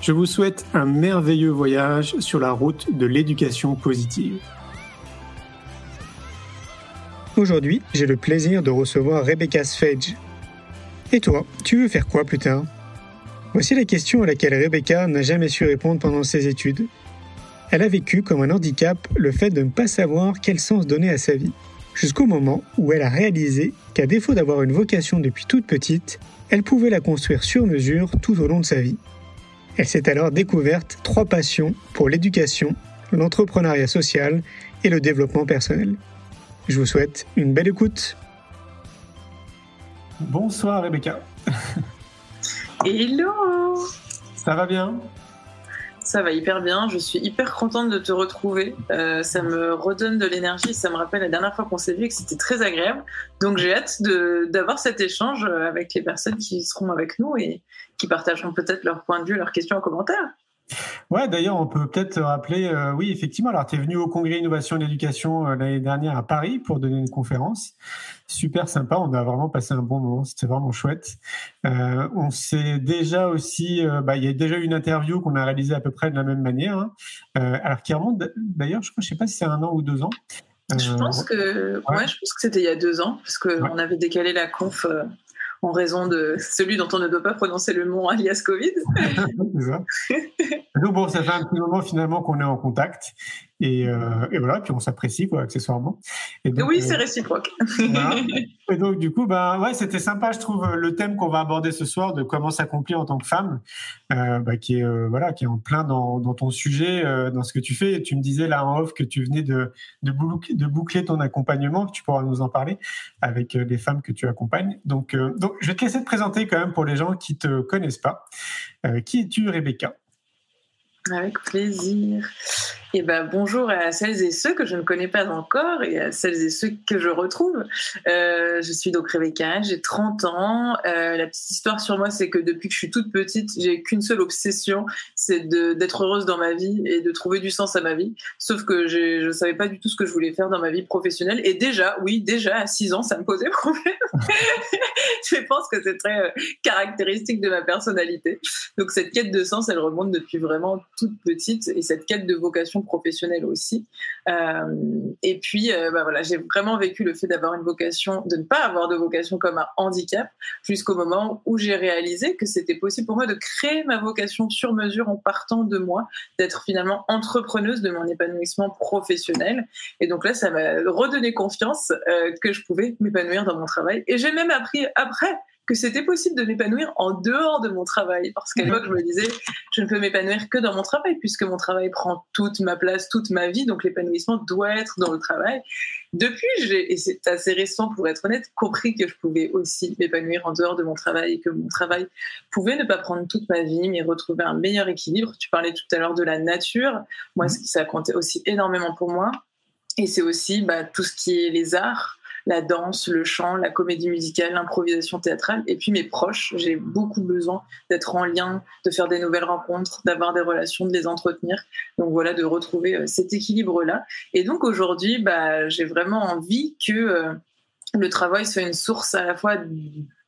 Je vous souhaite un merveilleux voyage sur la route de l'éducation positive. Aujourd'hui, j'ai le plaisir de recevoir Rebecca Sfage. Et toi, tu veux faire quoi plus tard? Voici la question à laquelle Rebecca n'a jamais su répondre pendant ses études. Elle a vécu comme un handicap le fait de ne pas savoir quel sens donner à sa vie, jusqu'au moment où elle a réalisé qu'à défaut d'avoir une vocation depuis toute petite, elle pouvait la construire sur mesure tout au long de sa vie. Elle s'est alors découverte trois passions pour l'éducation, l'entrepreneuriat social et le développement personnel. Je vous souhaite une belle écoute. Bonsoir Rebecca. Hello Ça va bien? Ça va hyper bien. Je suis hyper contente de te retrouver. Euh, ça me redonne de l'énergie. Ça me rappelle la dernière fois qu'on s'est vu que c'était très agréable. Donc j'ai hâte d'avoir cet échange avec les personnes qui seront avec nous et qui partageront peut-être leur point de vue, leurs questions en commentaire. Ouais, d'ailleurs, on peut peut-être rappeler, euh, oui, effectivement, alors tu es venu au Congrès Innovation et l'éducation euh, l'année dernière à Paris pour donner une conférence. Super sympa, on a vraiment passé un bon moment, c'était vraiment chouette. Euh, on s'est déjà aussi, bah, il y a déjà eu une interview qu'on a réalisée à peu près de la même manière, hein. alors qui remonte, d'ailleurs, je crois, je sais pas si c'est un an ou deux ans. Je pense que, ouais. je pense que c'était il y a deux ans, parce qu'on avait décalé la conf en raison de celui dont on ne doit pas prononcer le nom alias Covid. Donc bon, ça fait un petit moment finalement qu'on est en contact et, euh, et, voilà, puis on s'apprécie quoi, accessoirement. Et oui, euh, c'est réciproque. Et donc du coup, bah ouais, c'était sympa, je trouve, le thème qu'on va aborder ce soir de comment s'accomplir en tant que femme, euh, bah, qui est euh, voilà, qui est en plein dans, dans ton sujet, euh, dans ce que tu fais. Et tu me disais là en off que tu venais de de, boucler, de boucler ton accompagnement, que tu pourras nous en parler avec les femmes que tu accompagnes. Donc donc je vais te laisser te présenter quand même pour les gens qui te connaissent pas. qui es-tu, Rebecca? Avec plaisir. Et ben, bonjour à celles et ceux que je ne connais pas encore et à celles et ceux que je retrouve. Euh, je suis donc Rebecca, j'ai 30 ans. Euh, la petite histoire sur moi, c'est que depuis que je suis toute petite, j'ai qu'une seule obsession, c'est d'être heureuse dans ma vie et de trouver du sens à ma vie. Sauf que je ne savais pas du tout ce que je voulais faire dans ma vie professionnelle. Et déjà, oui, déjà à 6 ans, ça me posait problème. je pense que c'est très euh, caractéristique de ma personnalité. Donc cette quête de sens, elle remonte depuis vraiment toute petite et cette quête de vocation professionnelle aussi. Euh, et puis, euh, bah voilà, j'ai vraiment vécu le fait d'avoir une vocation, de ne pas avoir de vocation comme un handicap, jusqu'au moment où j'ai réalisé que c'était possible pour moi de créer ma vocation sur mesure en partant de moi, d'être finalement entrepreneuse de mon épanouissement professionnel. Et donc là, ça m'a redonné confiance euh, que je pouvais m'épanouir dans mon travail. Et j'ai même appris après que c'était possible de m'épanouir en dehors de mon travail. Parce qu'à l'époque, je me disais, je ne peux m'épanouir que dans mon travail, puisque mon travail prend toute ma place, toute ma vie, donc l'épanouissement doit être dans le travail. Depuis, j'ai, et c'est assez récent pour être honnête, compris que je pouvais aussi m'épanouir en dehors de mon travail et que mon travail pouvait ne pas prendre toute ma vie, mais retrouver un meilleur équilibre. Tu parlais tout à l'heure de la nature. Moi, ce qui ça comptait aussi énormément pour moi. Et c'est aussi bah, tout ce qui est les arts la danse, le chant, la comédie musicale, l'improvisation théâtrale. Et puis mes proches, j'ai beaucoup besoin d'être en lien, de faire des nouvelles rencontres, d'avoir des relations, de les entretenir. Donc voilà, de retrouver euh, cet équilibre-là. Et donc aujourd'hui, bah, j'ai vraiment envie que euh, le travail soit une source à la fois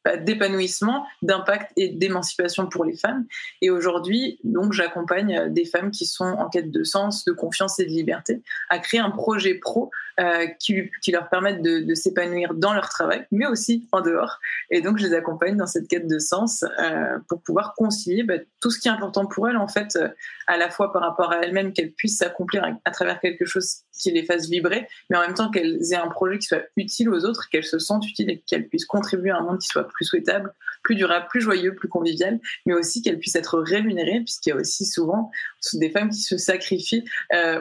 bah, d'épanouissement, d'impact et d'émancipation pour les femmes. Et aujourd'hui, donc, j'accompagne des femmes qui sont en quête de sens, de confiance et de liberté à créer un projet pro euh, qui, leur permette de, s'épanouir dans leur travail, mais aussi en dehors. Et donc, je les accompagne dans cette quête de sens euh, pour pouvoir concilier bah, tout ce qui est important pour elles, en fait, euh, à la fois par rapport à elles-mêmes, qu'elles puissent s'accomplir à, travers quelque chose qui les fasse vibrer, mais en même temps qu'elles aient un projet qui soit utile aux autres, qu'elles se sentent utiles et qu'elles puissent contribuer à un monde qui soit plus souhaitable, plus durable, plus joyeux, plus convivial, mais aussi qu'elles puissent être rémunérées, puisqu'il y a aussi souvent des femmes qui se sacrifient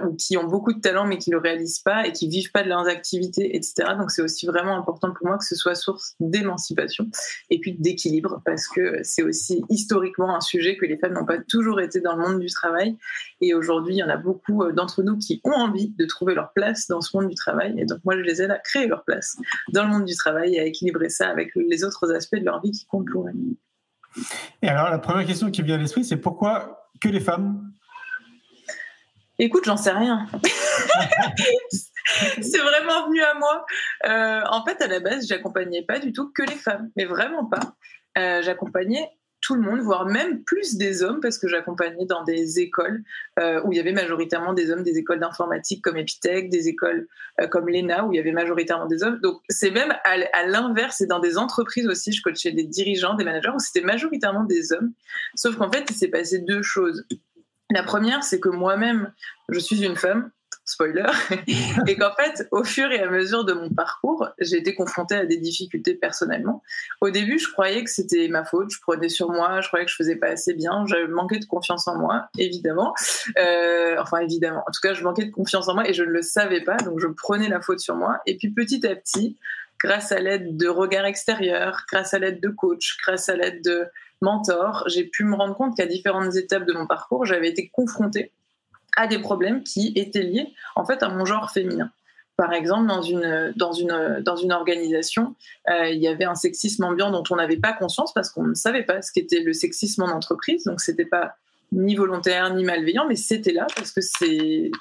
ou qui ont beaucoup de talent mais qui ne le réalisent pas et qui vivent pas de leurs activités, etc. Donc c'est aussi vraiment important pour moi que ce soit source d'émancipation et puis d'équilibre parce que c'est aussi historiquement un sujet que les femmes n'ont pas toujours été dans le monde du travail et aujourd'hui il y en a beaucoup euh, d'entre nous qui ont envie de trouver leur place dans ce monde du travail et donc moi je les aide à créer leur place dans le monde du travail et à équilibrer ça avec les autres aspects de leur vie qui comptent pour elles. Et alors la première question qui vient à l'esprit c'est pourquoi que les femmes? Écoute, j'en sais rien. c'est vraiment venu à moi. Euh, en fait, à la base, j'accompagnais pas du tout que les femmes, mais vraiment pas. Euh, j'accompagnais tout le monde, voire même plus des hommes, parce que j'accompagnais dans des écoles euh, où il y avait majoritairement des hommes, des écoles d'informatique comme Epitech, des écoles comme l'ENA où il y avait majoritairement des hommes. Donc c'est même à, à l'inverse, et dans des entreprises aussi, je coachais des dirigeants, des managers où c'était majoritairement des hommes. Sauf qu'en fait, il s'est passé deux choses. La première, c'est que moi-même, je suis une femme, spoiler, et qu'en fait, au fur et à mesure de mon parcours, j'ai été confrontée à des difficultés personnellement. Au début, je croyais que c'était ma faute, je prenais sur moi, je croyais que je faisais pas assez bien, j'avais manqué de confiance en moi, évidemment. Euh, enfin, évidemment. En tout cas, je manquais de confiance en moi et je ne le savais pas, donc je prenais la faute sur moi. Et puis petit à petit, grâce à l'aide de regards extérieurs, grâce à l'aide de coach, grâce à l'aide de mentor, j'ai pu me rendre compte qu'à différentes étapes de mon parcours, j'avais été confrontée à des problèmes qui étaient liés en fait à mon genre féminin. Par exemple, dans une, dans une, dans une organisation, euh, il y avait un sexisme ambiant dont on n'avait pas conscience parce qu'on ne savait pas ce qu'était le sexisme en entreprise. Donc, c'était pas ni volontaire ni malveillant, mais c'était là parce que c'est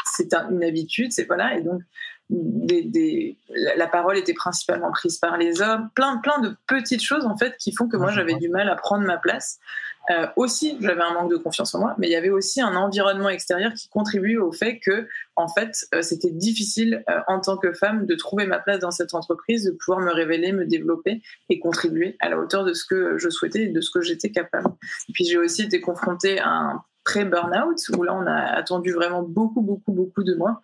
une habitude, c'est voilà. Et donc, des, la parole était principalement prise par les hommes, plein, plein de petites choses en fait qui font que moi j'avais du mal à prendre ma place. Euh, aussi, j'avais un manque de confiance en moi, mais il y avait aussi un environnement extérieur qui contribuait au fait que, en fait, euh, c'était difficile euh, en tant que femme de trouver ma place dans cette entreprise, de pouvoir me révéler, me développer et contribuer à la hauteur de ce que je souhaitais et de ce que j'étais capable. Et puis j'ai aussi été confrontée à un pré-burnout où là on a attendu vraiment beaucoup, beaucoup, beaucoup de moi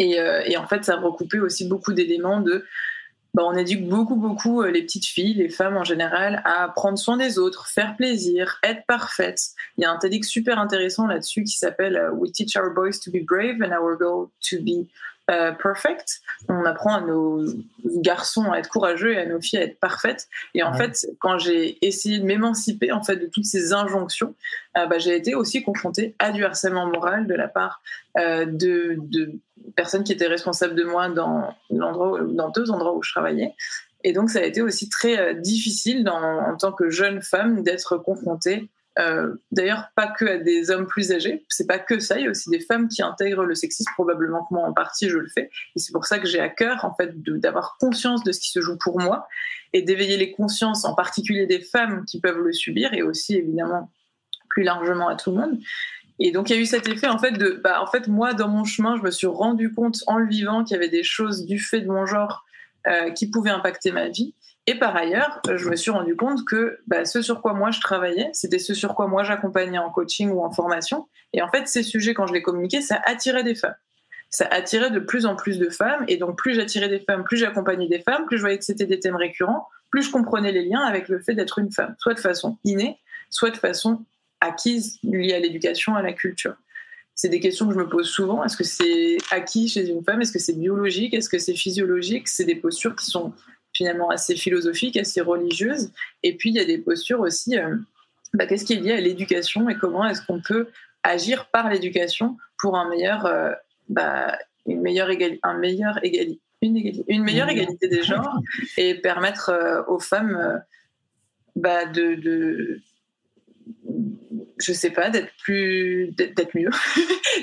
euh, et, en fait, ça recoupait aussi beaucoup d'éléments de. Bah, on éduque beaucoup, beaucoup euh, les petites filles, les femmes en général, à prendre soin des autres, faire plaisir, être parfaite. Il y a un TEDx super intéressant là-dessus qui s'appelle euh, We teach our boys to be brave and our girls to be euh, perfect. On apprend à nos garçons à être courageux et à nos filles à être parfaites. Et en fait, quand j'ai essayé de m'émanciper en fait de toutes ces injonctions, euh, bah, j'ai été aussi confrontée à du harcèlement moral de la part euh, de, de, personnes qui étaient responsables de moi dans l'endroit, dans deux endroits où je travaillais. Et donc, ça a été aussi très difficile dans, en tant que jeune femme d'être confrontée euh, d'ailleurs, pas que à des hommes plus âgés. C'est pas que ça. Il y a aussi des femmes qui intègrent le sexisme. Probablement que moi, en partie, je le fais. Et c'est pour ça que j'ai à cœur, en fait, d'avoir conscience de ce qui se joue pour moi et d'éveiller les consciences, en particulier des femmes qui peuvent le subir et aussi, évidemment, plus largement à tout le monde. Et donc, il y a eu cet effet, en fait, de, bah, en fait, moi, dans mon chemin, je me suis rendu compte en le vivant qu'il y avait des choses du fait de mon genre euh, qui pouvaient impacter ma vie. Et par ailleurs, je me suis rendu compte que bah, ce sur quoi moi je travaillais, c'était ce sur quoi moi j'accompagnais en coaching ou en formation. Et en fait, ces sujets, quand je les communiquais, ça attirait des femmes. Ça attirait de plus en plus de femmes. Et donc, plus j'attirais des femmes, plus j'accompagnais des femmes, plus je voyais que c'était des thèmes récurrents, plus je comprenais les liens avec le fait d'être une femme, soit de façon innée, soit de façon acquise liée à l'éducation, à la culture. C'est des questions que je me pose souvent. Est-ce que c'est acquis chez une femme? Est-ce que c'est biologique? Est-ce que c'est physiologique? C'est des postures qui sont finalement assez philosophique, assez religieuse. Et puis il y a des postures aussi, euh, bah, qu'est-ce qui est lié à l'éducation et comment est-ce qu'on peut agir par l'éducation pour un meilleur, euh, bah, une meilleure égalité, un meilleur égalité, une, une meilleure égalité des genres et permettre euh, aux femmes bah, de, de je sais pas, d'être plus, d'être mieux,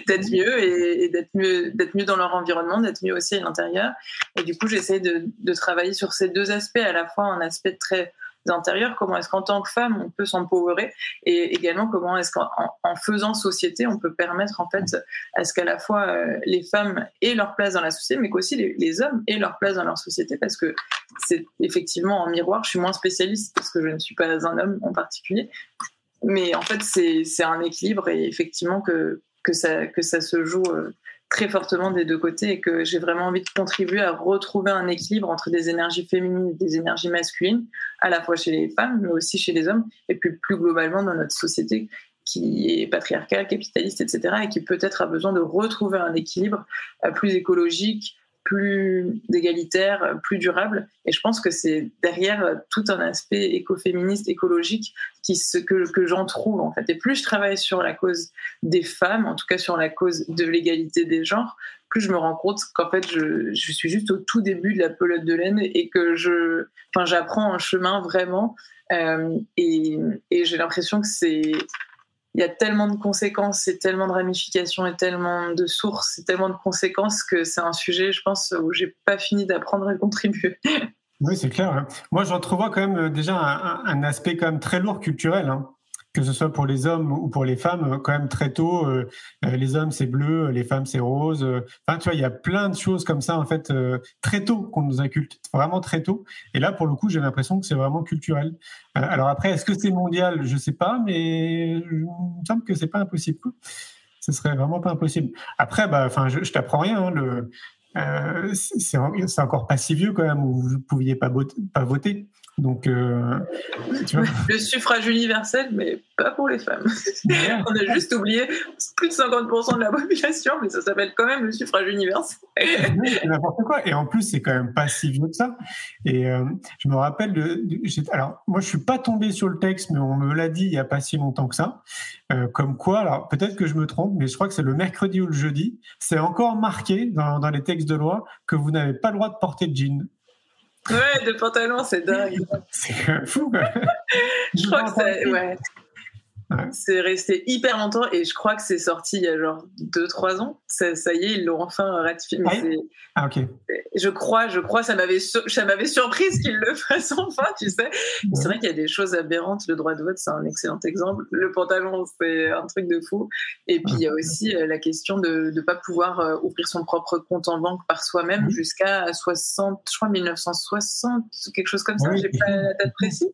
d'être mieux et, d'être mieux, d'être mieux dans leur environnement, d'être mieux aussi à l'intérieur. Et du coup, j'essaie de, travailler sur ces deux aspects, à la fois un aspect très intérieures, comment est-ce qu'en tant que femme on peut s'empowerer et également comment est-ce qu'en en faisant société on peut permettre en fait à ce qu'à la fois euh, les femmes aient leur place dans la société, mais qu'aussi les, hommes aient leur place dans leur société parce que c'est effectivement en miroir. Je suis moins spécialiste parce que je ne suis pas un homme en particulier, mais en fait c'est un équilibre et effectivement que que ça que ça se joue. Euh, très fortement des deux côtés et que j'ai vraiment envie de contribuer à retrouver un équilibre entre des énergies féminines et des énergies masculines, à la fois chez les femmes, mais aussi chez les hommes, et puis plus globalement dans notre société qui est patriarcale, capitaliste, etc., et qui peut-être a besoin de retrouver un équilibre euh, plus écologique, plus égalitaire, plus durable. Et je pense que c'est derrière tout un aspect écoféministe, écologique, que, que j'en trouve en fait. Et plus je travaille sur la cause des femmes, en tout cas sur la cause de l'égalité des genres, plus je me rends compte qu'en fait je, suis juste au tout début de la pelote de laine et que je, enfin, j'apprends un chemin vraiment. Euh, et j'ai l'impression que c'est il y a tellement de conséquences et tellement de ramifications et tellement de sources et tellement de conséquences que c'est un sujet, je pense, où j'ai pas fini d'apprendre à contribuer. Oui, c'est clair. Hein. Moi, j'en quand même euh, déjà un, un, aspect quand même très lourd culturel. Hein que ce soit pour les hommes ou pour les femmes, quand même très tôt, euh, euh, les hommes c'est bleu, les femmes c'est rose. Enfin, tu vois, il y a plein de choses comme ça en fait euh, très tôt qu'on nous inculte, vraiment très tôt. Et là, pour le coup, j'ai l'impression que c'est vraiment culturel. alors après, est-ce que c'est mondial? Je sais pas, mais il me semble que c'est pas impossible. Ce serait vraiment pas impossible. Après, bah, enfin, je, je t'apprends rien. Hein, le, c'est encore pas si vieux quand même où vous ne pouviez pas voter. Donc, euh, tu vois. Le suffrage universel, mais pas pour les femmes. On a juste oublié plus de 50% de la population, mais ça s'appelle quand même le suffrage universel. n'importe quoi. Et en plus, c'est quand même pas si vieux que ça. Et euh, je me rappelle de, alors moi, je suis pas tombé sur le texte, mais on me l'a dit il y a pas si longtemps que ça. Euh, comme quoi, alors peut-être que je me trompe, mais je crois que c'est le mercredi ou le jeudi. C'est encore marqué dans, dans les textes de loi que vous n'avez pas le droit de porter de jean. Ouais, de pantalon, c'est dingue. c'est fou. je crois que c'est. Ouais. C'est resté hyper longtemps et je crois que c'est sorti il y a genre 2-3 ans. Ça, ça, y est, ils l'ont enfin ratifié. Mais ah, ok. Je crois, je crois, ça m'avait, ça m'avait surprise qu'ils le fassent enfin, tu sais. C'est vrai qu'il y a des choses aberrantes. Le droit de vote, c'est un excellent exemple. Le pantalon, c'est un truc de fou. Et puis il y a aussi euh, la question de ne pas pouvoir euh, ouvrir son propre compte en banque par soi-même jusqu'à 60, je crois 1960, quelque chose comme ça. J'ai pas la date précise.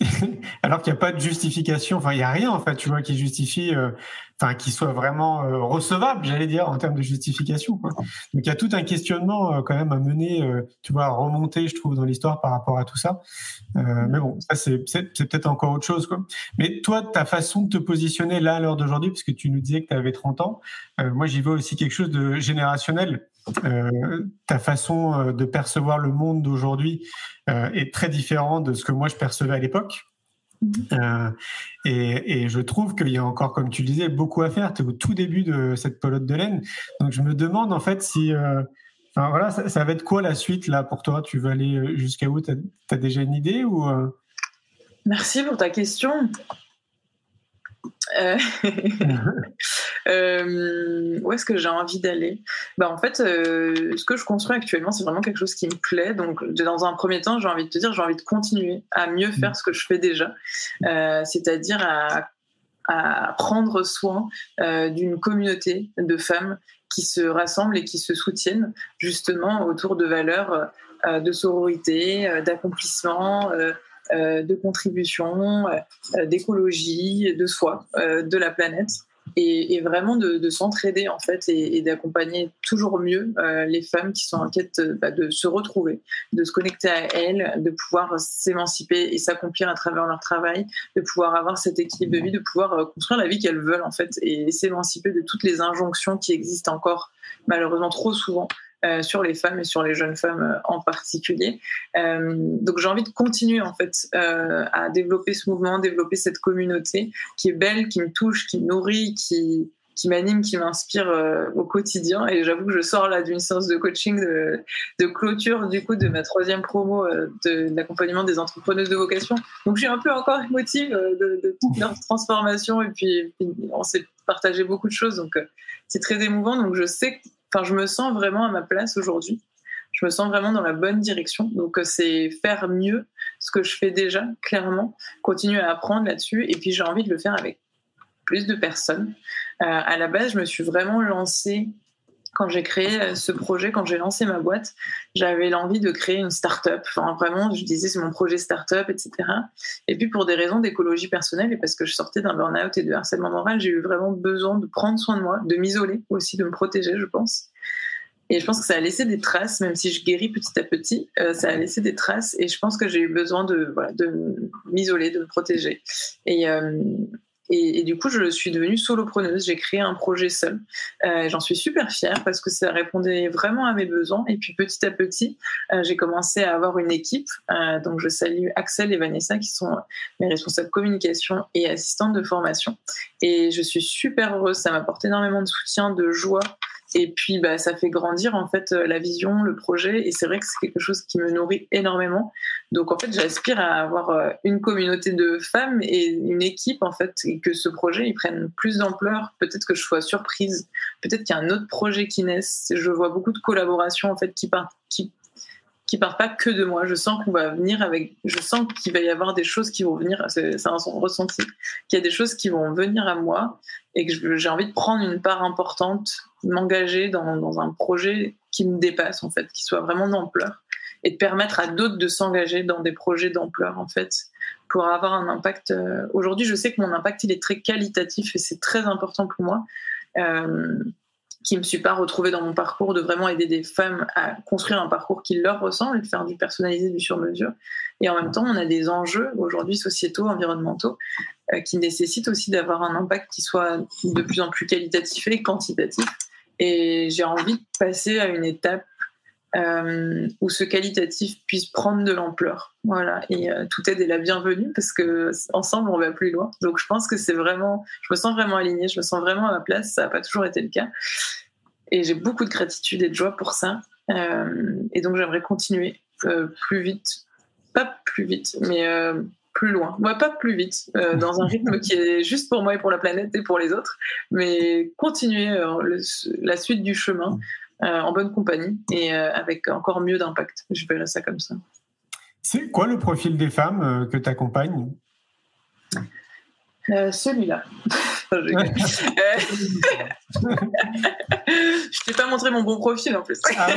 Alors qu'il n'y a pas de justification, enfin il n'y a rien en fait, tu vois, qui justifie, euh, enfin qui soit vraiment euh, recevable, j'allais dire, en termes de justification. Quoi. Donc il y a tout un questionnement euh, quand même à mener, tu vois, à remonter, je trouve, dans l'histoire par rapport à tout ça. mais bon, ça c'est peut-être encore autre chose. Quoi. Mais toi, ta façon de te positionner là à l'heure d'aujourd'hui, parce que tu nous disais que tu avais 30 ans, moi j'y vois aussi quelque chose de générationnel. Euh, ta façon euh, de percevoir le monde d'aujourd'hui euh, est très différente de ce que moi je percevais à l'époque. Mm-hmm. et, je trouve qu'il y a encore, comme tu le disais, beaucoup à faire. Tu es au tout début de cette pelote de laine. Donc je me demande en fait si. Enfin, voilà, ça, va être quoi la suite là pour toi? Tu veux aller jusqu'à où? Tu as, déjà une idée ou Merci pour ta question. Euh, euh, où est-ce que j'ai envie d'aller? Bah, En fait, euh, ce que je construis actuellement, c'est vraiment quelque chose qui me plaît. Donc, dans un premier temps, j'ai envie de te dire, j'ai envie de continuer à mieux faire ce que je fais déjà, c'est-à-dire à, à, prendre soin d'une communauté de femmes qui se rassemblent et qui se soutiennent justement autour de valeurs de sororité, d'accomplissement. Euh, de contribution, euh, d'écologie, de soi, euh, de la planète. Et, vraiment de, s'entraider en fait et, d'accompagner toujours mieux les femmes qui sont en quête bah, de se retrouver, de se connecter à elles, de pouvoir s'émanciper et s'accomplir à travers leur travail, de pouvoir avoir cet équilibre de vie, de pouvoir construire la vie qu'elles veulent en fait et s'émanciper de toutes les injonctions qui existent encore malheureusement trop souvent euh, sur les femmes et sur les jeunes femmes euh, en particulier. Euh, donc j'ai envie de continuer en fait à développer ce mouvement, développer cette communauté qui est belle, qui me touche, qui me nourrit, qui qui m'anime, qui m'inspire au quotidien. Et j'avoue que je sors là d'une séance de coaching de, clôture du coup de ma troisième promo de, l'accompagnement des entrepreneuses de vocation. Donc je suis un peu encore émotive de, toute leur transformation et puis, puis on s'est partagé beaucoup de choses. Donc c'est très émouvant. Donc je sais Enfin, je me sens vraiment à ma place aujourd'hui. Je me sens vraiment dans la bonne direction. Donc, c'est faire mieux ce que je fais déjà, clairement, continuer à apprendre là-dessus. Et puis, j'ai envie de le faire avec plus de personnes. à la base, je me suis vraiment lancée quand j'ai créé euh, ce projet, quand j'ai lancé ma boîte, j'avais l'envie de créer une start-up. Enfin, vraiment, je disais c'est mon projet start-up, etc. Et puis, pour des raisons d'écologie personnelle et parce que je sortais d'un burn-out et de harcèlement moral, j'ai eu vraiment besoin de prendre soin de moi, de m'isoler aussi, de me protéger, je pense. Et je pense que ça a laissé des traces, même si je guéris petit à petit, euh, ça a laissé des traces. Et je pense que j'ai eu besoin de, m'isoler, de me protéger. Euh, et, du coup, je suis devenue solopreneuse. J'ai créé un projet seul. Euh, J'en suis super fière parce que ça répondait vraiment à mes besoins. Et puis petit à petit, euh, j'ai commencé à avoir une équipe. Euh, donc je salue Axel et Vanessa qui sont mes responsables communication et assistantes de formation. Et je suis super heureuse. Ça m'apporte énormément de soutien, de joie. Et puis, bah, ça fait grandir en fait la vision, le projet. Et c'est vrai que c'est quelque chose qui me nourrit énormément. Donc, en fait, j'aspire à avoir euh, une communauté de femmes et une équipe en fait, et que ce projet il prenne plus d'ampleur. Peut-être que je sois surprise. Peut-être qu'il y a un autre projet qui naisse. Je vois beaucoup de collaborations en fait qui partent, qui qui partent pas que de moi. Je sens qu'on va venir avec, je sens qu'il va y avoir des choses qui vont venir, c'est un ressenti, qu'il y a des choses qui vont venir à moi et que j'ai envie de prendre une part importante, m'engager dans, un projet qui me dépasse en fait, qui soit vraiment d'ampleur et de permettre à d'autres de s'engager dans des projets d'ampleur en fait pour avoir un impact. Euh, aujourd'hui, je sais que mon impact il est très qualitatif et c'est très important pour moi. Euh, qui me suis pas retrouvée dans mon parcours de vraiment aider des femmes à construire un parcours qui leur ressemble et de faire du personnalisé, du sur-mesure. Et en même temps, on a des enjeux aujourd'hui sociétaux, environnementaux, euh, qui nécessitent aussi d'avoir un impact qui soit de plus en plus qualitatif et quantitatif. Et j'ai envie de passer à une étape euh, où ce qualitatif puisse prendre de l'ampleur. Voilà, et euh, toute aide est la bienvenue parce que ensemble on va plus loin. Donc je pense que c'est vraiment, je me sens vraiment alignée, je me sens vraiment à ma place. Ça n'a pas toujours été le cas, et j'ai beaucoup de gratitude et de joie pour ça. Euh, et donc j'aimerais continuer plus vite, pas plus vite, mais plus loin. Moi, pas plus vite, dans un rythme qui est juste pour moi et pour la planète et pour les autres, mais continuer la suite du chemin euh, en bonne compagnie et euh, avec encore mieux d'impact. Je verrais ça comme ça. C'est quoi le profil des femmes euh, que tu accompagnes Celui-là. je t'ai pas montré mon bon profil en plus. Ah,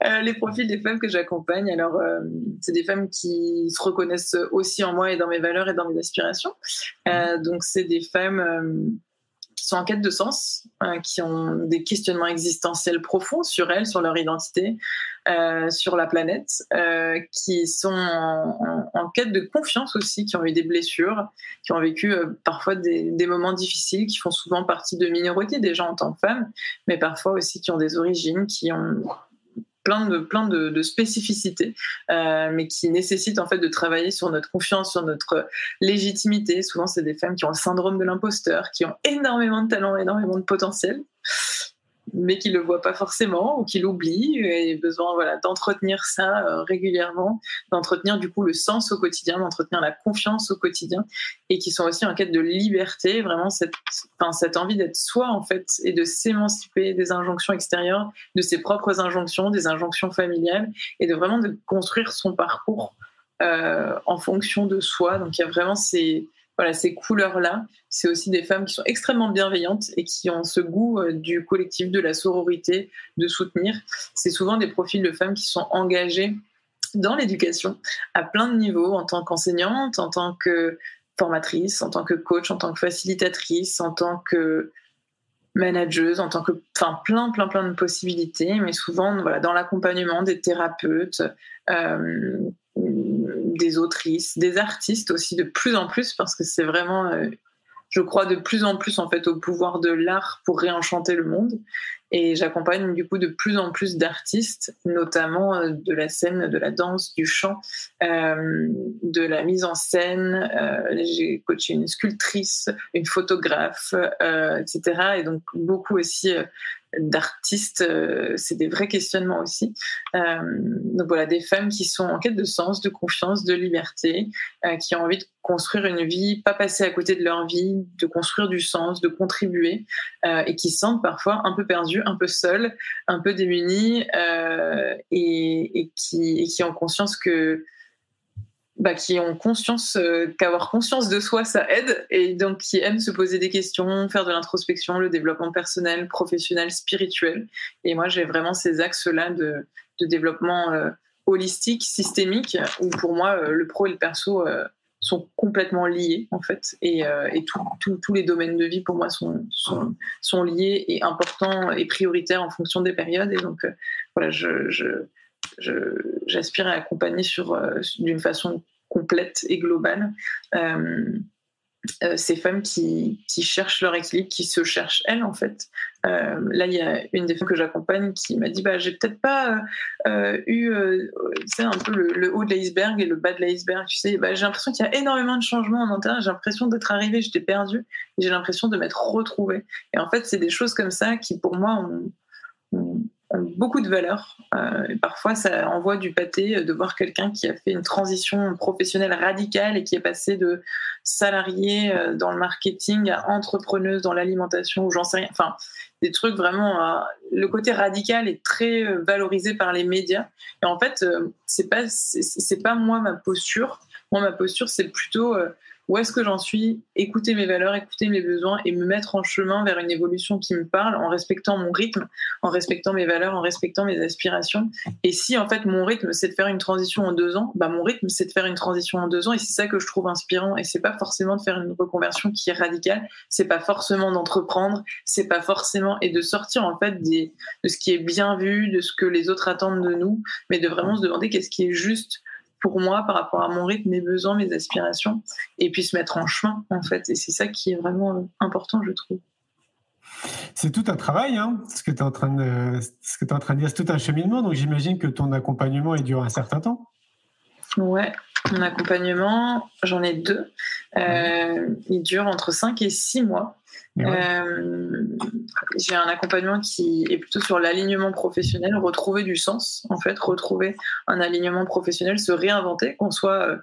les profils des femmes que j'accompagne, alors c'est des femmes qui se reconnaissent aussi en moi et dans mes valeurs et dans mes aspirations. donc c'est des femmes qui sont en quête de sens, euh, qui ont des questionnements existentiels profonds sur elles, sur leur identité, euh, sur la planète, euh, qui sont en, quête de confiance aussi, qui ont eu des blessures, qui ont vécu parfois des, des, moments difficiles, qui font souvent partie de minorités déjà en tant que femmes, mais parfois aussi qui ont des origines, qui ont plein de, plein spécificités, euh, mais qui nécessitent en fait de travailler sur notre confiance, sur notre légitimité. Souvent, c'est des femmes qui ont le syndrome de l'imposteur, qui ont énormément de talent, énormément de potentiel, mais qui le voient pas forcément ou qui l'oublient et besoin voilà d'entretenir ça euh, régulièrement, d'entretenir du coup le sens au quotidien, d'entretenir la confiance au quotidien et qui sont aussi en quête de liberté, vraiment cette cette envie d'être soi en fait et de s'émanciper des injonctions extérieures, de ses propres injonctions, des injonctions familiales et de vraiment de construire son parcours euh, en fonction de soi. Donc il y a vraiment ces voilà, ces couleurs-là, c'est aussi des femmes qui sont extrêmement bienveillantes et qui ont ce goût euh, du collectif, de la sororité, de soutenir. C'est souvent des profils de femmes qui sont engagées dans l'éducation à plein de niveaux, en tant qu'enseignante, en tant que formatrice, en tant que coach, en tant que facilitatrice, en tant que manageuse, en tant que, enfin, plein, plein, plein de possibilités, mais souvent, voilà, dans l'accompagnement des thérapeutes, euh, des autrices, des artistes aussi de plus en plus parce que c'est vraiment, euh, je crois de plus en plus en fait au pouvoir de l'art pour réenchanter le monde. Et j'accompagne du coup de plus en plus d'artistes, notamment euh, de la scène, de la danse, du chant, euh, de la mise en scène. J'ai coaché une sculptrice, une photographe, etc. Et donc beaucoup aussi d'artistes, euh, c'est des vrais questionnements aussi. Euh, donc voilà, des femmes qui sont en quête de sens, de confiance, de liberté, euh, qui ont envie de construire une vie, pas passer à côté de leur vie, de construire du sens, de contribuer, et qui se sentent parfois un peu perdues un peu seuls, un peu démunis et, et, qui, qui ont conscience que bah, qui ont conscience euh, qu'avoir conscience de soi, ça aide, et donc qui aiment se poser des questions, faire de l'introspection, le développement personnel, professionnel, spirituel. Et moi, j'ai vraiment ces axes-là de, de, développement euh, holistique, systémique, où pour moi, euh, le pro et le perso sont complètement liés, en fait, et, et tous les domaines de vie, pour moi, sont, sont, sont, liés et importants et prioritaires en fonction des périodes. Et donc, voilà, je, je j'aspire à accompagner sur euh, d'une façon complète et globale euh, euh, ces femmes qui, qui, cherchent leur équilibre, qui se cherchent elles en fait. là, il y a une des femmes que j'accompagne qui m'a dit bah j'ai peut-être pas eu, tu un peu le, haut de l'iceberg et le bas de l'iceberg. Tu sais, bah, j'ai l'impression qu'il y a énormément de changements en interne. J'ai l'impression d'être arrivée, j'étais perdue, j'ai l'impression de m'être retrouvée. Et en fait, c'est des choses comme ça qui pour moi ont beaucoup de valeur. Euh, et parfois, ça envoie du pâté de voir quelqu'un qui a fait une transition professionnelle radicale et qui est passé de salarié euh, dans le marketing à entrepreneuse dans l'alimentation ou j'en sais rien. Enfin, des trucs vraiment. Euh, le côté radical est très valorisé par les médias. Et en fait, c'est pas c'est pas moi ma posture. Moi, ma posture, c'est plutôt où est-ce que j'en suis, écouter mes valeurs, écouter mes besoins et me mettre en chemin vers une évolution qui me parle en respectant mon rythme, en respectant mes valeurs, en respectant mes aspirations. Et si en fait mon rythme c'est de faire une transition en deux ans, bah mon rythme c'est de faire une transition en deux ans et c'est ça que je trouve inspirant et c'est pas forcément de faire une reconversion qui est radicale, c'est pas forcément d'entreprendre, c'est pas forcément et de sortir en fait de ce qui est bien vu, de ce que les autres attendent de nous, mais de vraiment se demander qu'est-ce qui est juste pour moi par rapport à mon rythme, mes besoins, mes aspirations, et puis se mettre en chemin en fait. Et c'est ça qui est vraiment euh, important, je trouve. C'est tout un travail, hein, ce que tu es en train de, ce es en train de dire, c'est tout un cheminement. Donc j'imagine que ton accompagnement il dure un certain temps. Ouais, mon accompagnement, j'en ai deux. Euh, il dure entre 5 et 6 mois. Euh, j'ai un accompagnement qui est plutôt sur l'alignement professionnel, retrouver du sens, en fait, retrouver un alignement professionnel, se réinventer, qu'on soit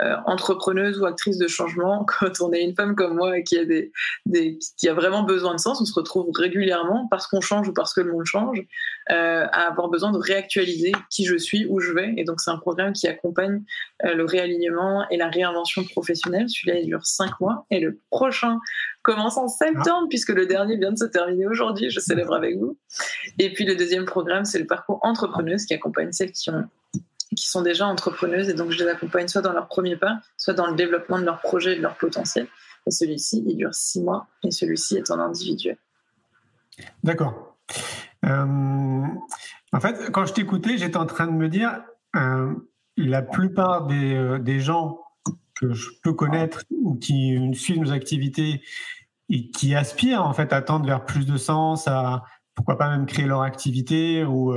euh, euh, entrepreneuse ou actrice de changement. Quand on est une femme comme moi et qui a, vraiment besoin de sens, on se retrouve régulièrement, parce qu'on change ou parce que le monde change, à avoir besoin de réactualiser qui je suis, où je vais. Et donc, c'est un programme qui accompagne le réalignement et la réinvention professionnelle. Celui-là, il dure cinq mois. Et le prochain commence en septembre, puisque le dernier vient de se terminer aujourd'hui. Je célèbre avec vous. Et puis le deuxième programme, c'est le parcours entrepreneuse qui accompagne celles qui, ont, qui sont déjà entrepreneuses. Et donc, je les accompagne soit dans leur premier pas, soit dans le développement de leur projet et de leur potentiel. Et celui-ci, il dure six mois. Et celui-ci est en individuel. D'accord. Euh, en fait, quand je t'écoutais, j'étais en train de me dire, euh, la plupart des, euh, des gens que je peux connaître ou qui suivent nos activités et qui aspirent en fait à tendre vers plus de sens, à pourquoi pas même créer leur activité ou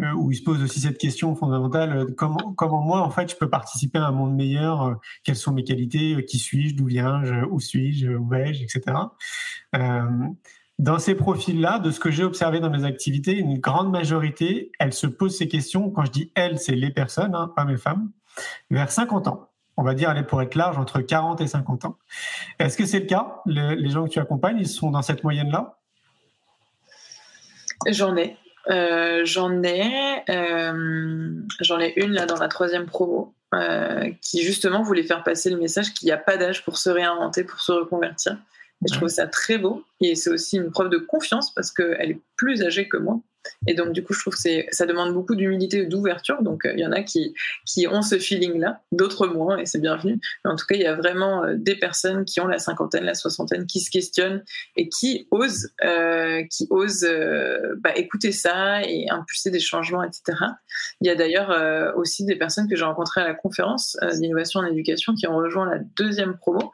euh, euh, où ils se posent aussi cette question fondamentale euh, comment moi en fait je peux participer à un monde meilleur quelles sont mes qualités qui suis-je d'où viens-je où suis-je où vais-je etc dans ces profils-là, de ce que j'ai observé dans mes activités, une grande majorité, elles se posent ces questions. Quand je dis elles, c'est les personnes, hein, pas mes femmes, vers 50 ans on va dire, aller pour être large, entre 40 et 50 ans. Est-ce que c'est le cas? Les gens que tu accompagnes, ils sont dans cette moyenne-là? J'en ai. Euh, j'en ai, euh, j'en ai une là dans la troisième promo euh, qui justement voulait faire passer le message qu'il n'y a pas d'âge pour se réinventer, pour se reconvertir. Et je trouve ça très beau. Et c'est aussi une preuve de confiance parce qu'elle est plus âgée que moi. Et donc, du coup, je trouve que ça demande beaucoup d'humilité et d'ouverture. Donc, euh, il y en a qui, qui ont ce feeling-là, d'autres moins, et c'est bienvenu. Mais en tout cas, il y a vraiment euh, des personnes qui ont la cinquantaine, la soixantaine, qui se questionnent et qui osent, euh, qui osent bah, écouter ça et impulser des changements, etc. Il y a d'ailleurs aussi des personnes que j'ai rencontrées à la conférence d'innovation en éducation qui ont rejoint la deuxième promo,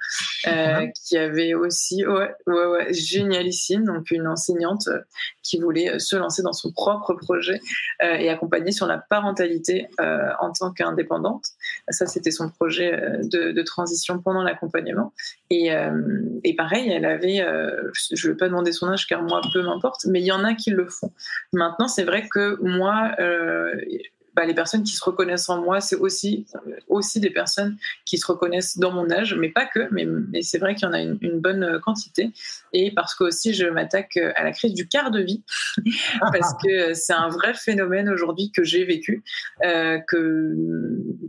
qui avait aussi, ouais, ouais, ouais, génialissime, donc une enseignante qui voulait se lancer dans son propre projet euh, et accompagner sur la parentalité euh, en tant qu'indépendante. Ça, c'était son projet euh, de, transition pendant l'accompagnement. Et, et, pareil, elle avait, je ne vais pas demander son âge car moi, peu m'importe, mais il y en a qui le font. Maintenant, c'est vrai que moi, bah, les personnes qui se reconnaissent en moi, c'est aussi, aussi des personnes qui se reconnaissent dans mon âge, mais pas que, mais, c'est vrai qu'il y en a une, bonne quantité. Et parce que aussi, je m'attaque à la crise du quart de vie, parce que c'est un vrai phénomène aujourd'hui que j'ai vécu, euh, que,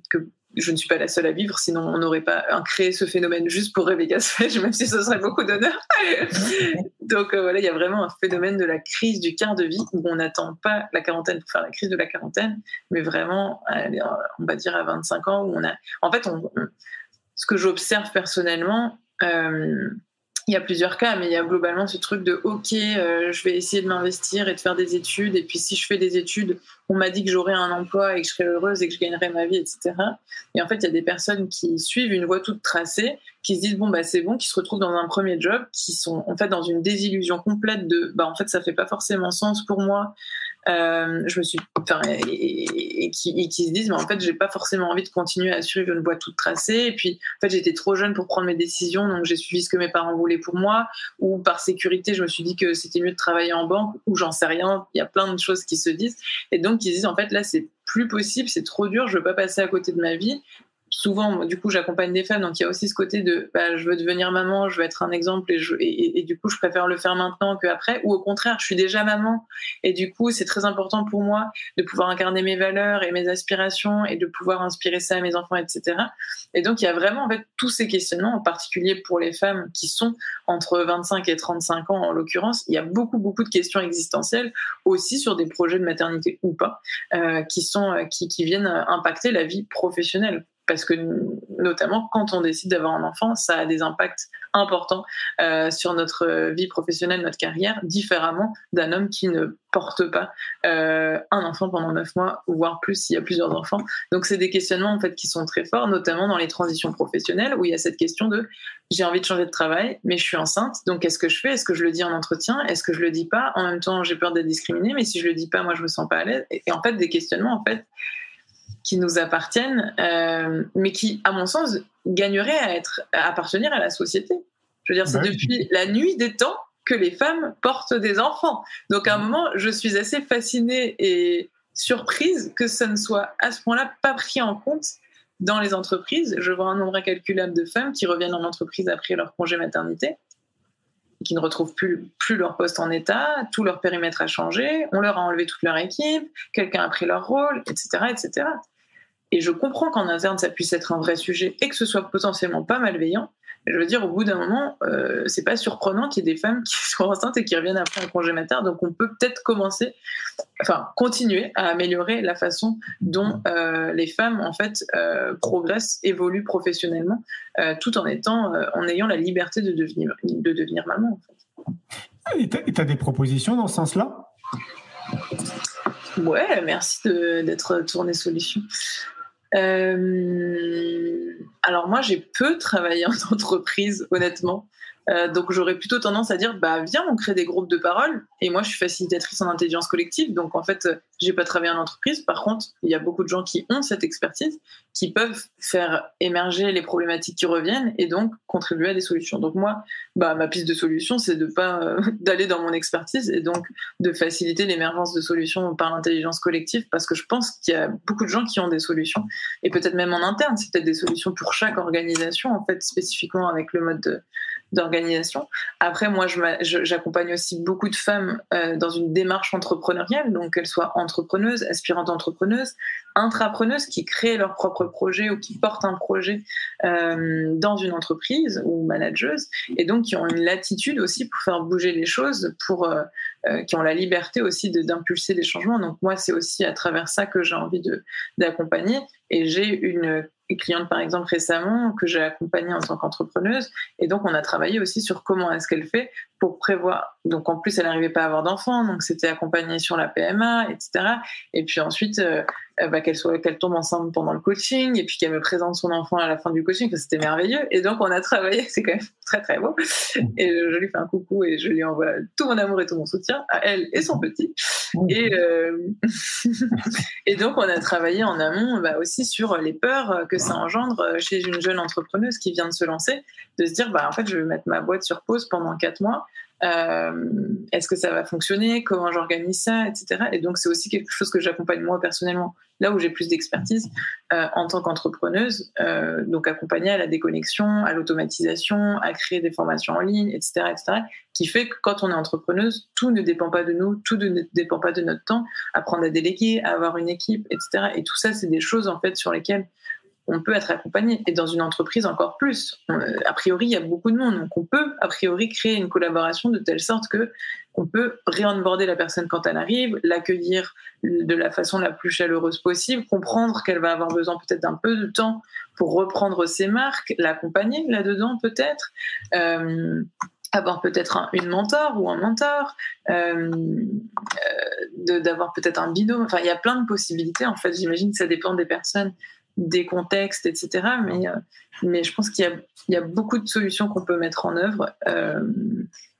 que je ne suis pas la seule à vivre, sinon on n'aurait pas créé ce phénomène juste pour Rebecca Sledge, même si ce serait beaucoup d'honneur. Donc euh, voilà, il y a vraiment un phénomène de la crise du quart de vie où on n'attend pas la quarantaine pour faire la crise de la quarantaine, mais vraiment, on va dire à 25 ans où on a. En fait, ce que j'observe personnellement, euh, il y a plusieurs cas, mais il y a globalement ce truc de OK, euh, je vais essayer de m'investir et de faire des études. Et puis si je fais des études, on m'a dit que j'aurais un emploi et que je serais heureuse et que je gagnerais ma vie, etc. Et en fait, il y a des personnes qui suivent une voie toute tracée, qui se disent bon bah c'est bon, qui se retrouvent dans un premier job, qui sont en fait dans une désillusion complète de bah en fait ça fait pas forcément sens pour moi. Euh, je me suis, enfin, et, qui, qui, se disent, mais en fait, j'ai pas forcément envie de continuer à suivre une voie toute tracée. Et puis, en fait, j'étais trop jeune pour prendre mes décisions, donc j'ai suivi ce que mes parents voulaient pour moi. Ou par sécurité, je me suis dit que c'était mieux de travailler en banque, ou j'en sais rien. Il y a plein de choses qui se disent. Et donc, ils disent, en fait, là, c'est plus possible, c'est trop dur, je veux pas passer à côté de ma vie souvent, du coup, j'accompagne des femmes, donc il y a aussi ce côté de bah, je veux devenir maman, je veux être un exemple, et, et, du coup, je préfère le faire maintenant qu'après, ou au contraire, je suis déjà maman, et du coup, c'est très important pour moi de pouvoir incarner mes valeurs et mes aspirations, et de pouvoir inspirer ça à mes enfants, etc. Et donc, il y a vraiment en fait tous ces questionnements, en particulier pour les femmes qui sont entre 25 et 35 ans, en l'occurrence, il y a beaucoup, beaucoup de questions existentielles aussi sur des projets de maternité ou pas, euh, qui sont euh, qui, qui viennent impacter la vie professionnelle parce que notamment quand on décide d'avoir un enfant, ça a des impacts importants euh, sur notre vie professionnelle, notre carrière, différemment d'un homme qui ne porte pas euh, un enfant pendant neuf mois, voire plus s'il y a plusieurs enfants. Donc c'est des questionnements en fait qui sont très forts, notamment dans les transitions professionnelles où il y a cette question de j'ai envie de changer de travail, mais je suis enceinte, donc qu'est-ce que je fais? Est-ce que je le dis en entretien? Est-ce que je le dis pas? En même temps, j'ai peur d'être discriminée, mais si je le dis pas, moi je me sens pas à l'aise. Et, et en fait, des questionnements en fait qui nous appartiennent, euh, mais qui, à mon sens, gagneraient à, être, à appartenir à la société. Je veux dire, c'est bah depuis la nuit des temps que les femmes portent des enfants. Donc, à un moment, je suis assez fascinée et surprise que ça ne soit à ce point-là pas pris en compte dans les entreprises. Je vois un nombre incalculable de femmes qui reviennent en entreprise après leur congé maternité, qui ne retrouvent plus, plus leur poste en état, tout leur périmètre a changé, on leur a enlevé toute leur équipe, quelqu'un a pris leur rôle, etc. etc. Et je comprends qu'en interne, ça puisse être un vrai sujet et que ce soit potentiellement pas malveillant. je veux dire, au bout d'un moment, euh, c'est pas surprenant qu'il y ait des femmes qui soient enceintes et qui reviennent après un congé mater. Donc, on peut peut-être commencer, enfin, continuer à améliorer la façon dont euh, les femmes, en fait, euh, progressent, évoluent professionnellement, euh, tout en étant, en ayant la liberté de devenir, de devenir maman. En fait. Et tu as des propositions dans ce sens-là? Ouais, merci d'être tourné solution. Euh, alors moi, j'ai peu travaillé en entreprise, honnêtement. Euh, donc j'aurais plutôt tendance à dire bah viens on crée des groupes de parole. Et moi je suis facilitatrice en intelligence collective. Donc en fait j'ai pas travaillé en entreprise. Par contre il y a beaucoup de gens qui ont cette expertise qui peuvent faire émerger les problématiques qui reviennent et donc contribuer à des solutions. Donc moi bah ma piste de solution c'est de pas euh, d'aller dans mon expertise et donc de faciliter l'émergence de solutions par l'intelligence collective parce que je pense qu'il y a beaucoup de gens qui ont des solutions et peut-être même en interne. C'est peut-être des solutions pour chaque organisation en fait spécifiquement avec le mode de d'organisation. Après, moi, j'accompagne aussi beaucoup de femmes euh, dans une démarche entrepreneuriale, donc qu'elles soient entrepreneuses, aspirantes entrepreneuses, intrapreneuses qui créent leur propre projet ou qui portent un projet euh, dans une entreprise ou manageuse, et donc qui ont une latitude aussi pour faire bouger les choses, pour euh, qui ont la liberté aussi d'impulser des changements. Donc moi, c'est aussi à travers ça que j'ai envie d'accompagner. Et j'ai une cliente par exemple récemment que j'ai accompagnée en tant qu'entrepreneuse. Et donc on a travaillé aussi sur comment est-ce qu'elle fait pour prévoir. Donc en plus elle n'arrivait pas à avoir d'enfants donc c'était accompagné sur la PMA etc et puis ensuite euh, bah, qu'elle soit qu'elle tombe enceinte pendant le coaching et puis qu'elle me présente son enfant à la fin du coaching. C'était merveilleux. Et donc on a travaillé c'est quand même très très beau. Et je, lui fais un coucou et je lui envoie tout mon amour et tout mon soutien à elle et son petit. Et euh, et donc on a travaillé en amont bah, aussi sur les peurs que ça engendre chez une jeune entrepreneuse qui vient de se lancer de se dire bah en fait je vais mettre ma boîte sur pause pendant quatre mois euh, Est-ce que ça va fonctionner? Comment j'organise ça, etc. Et donc c'est aussi quelque chose que j'accompagne moi personnellement, là où j'ai plus d'expertise euh, en tant qu'entrepreneuse, euh, donc accompagner à la déconnexion, à l'automatisation, à créer des formations en ligne, etc., etc. Qui fait que quand on est entrepreneuse, tout ne dépend pas de nous, tout ne dépend pas de notre temps, apprendre à déléguer, à avoir une équipe, etc. Et tout ça, c'est des choses en fait sur lesquelles on peut être accompagné. Et dans une entreprise, encore plus. Euh, a priori, il y a beaucoup de monde. Donc, on peut, a priori, créer une collaboration de telle sorte que on peut réonboarder la personne quand elle arrive, l'accueillir de la façon la plus chaleureuse possible, comprendre qu'elle va avoir besoin peut-être d'un peu de temps pour reprendre ses marques, l'accompagner là-dedans peut-être. Euh, avoir peut-être une mentor ou un mentor, euh, d'avoir peut-être un binôme. Enfin, il y a plein de possibilités. En fait, j'imagine que ça dépend des personnes des contextes, etc. Mais, euh, mais je pense qu'il y, y, a beaucoup de solutions qu'on peut mettre en œuvre. Euh,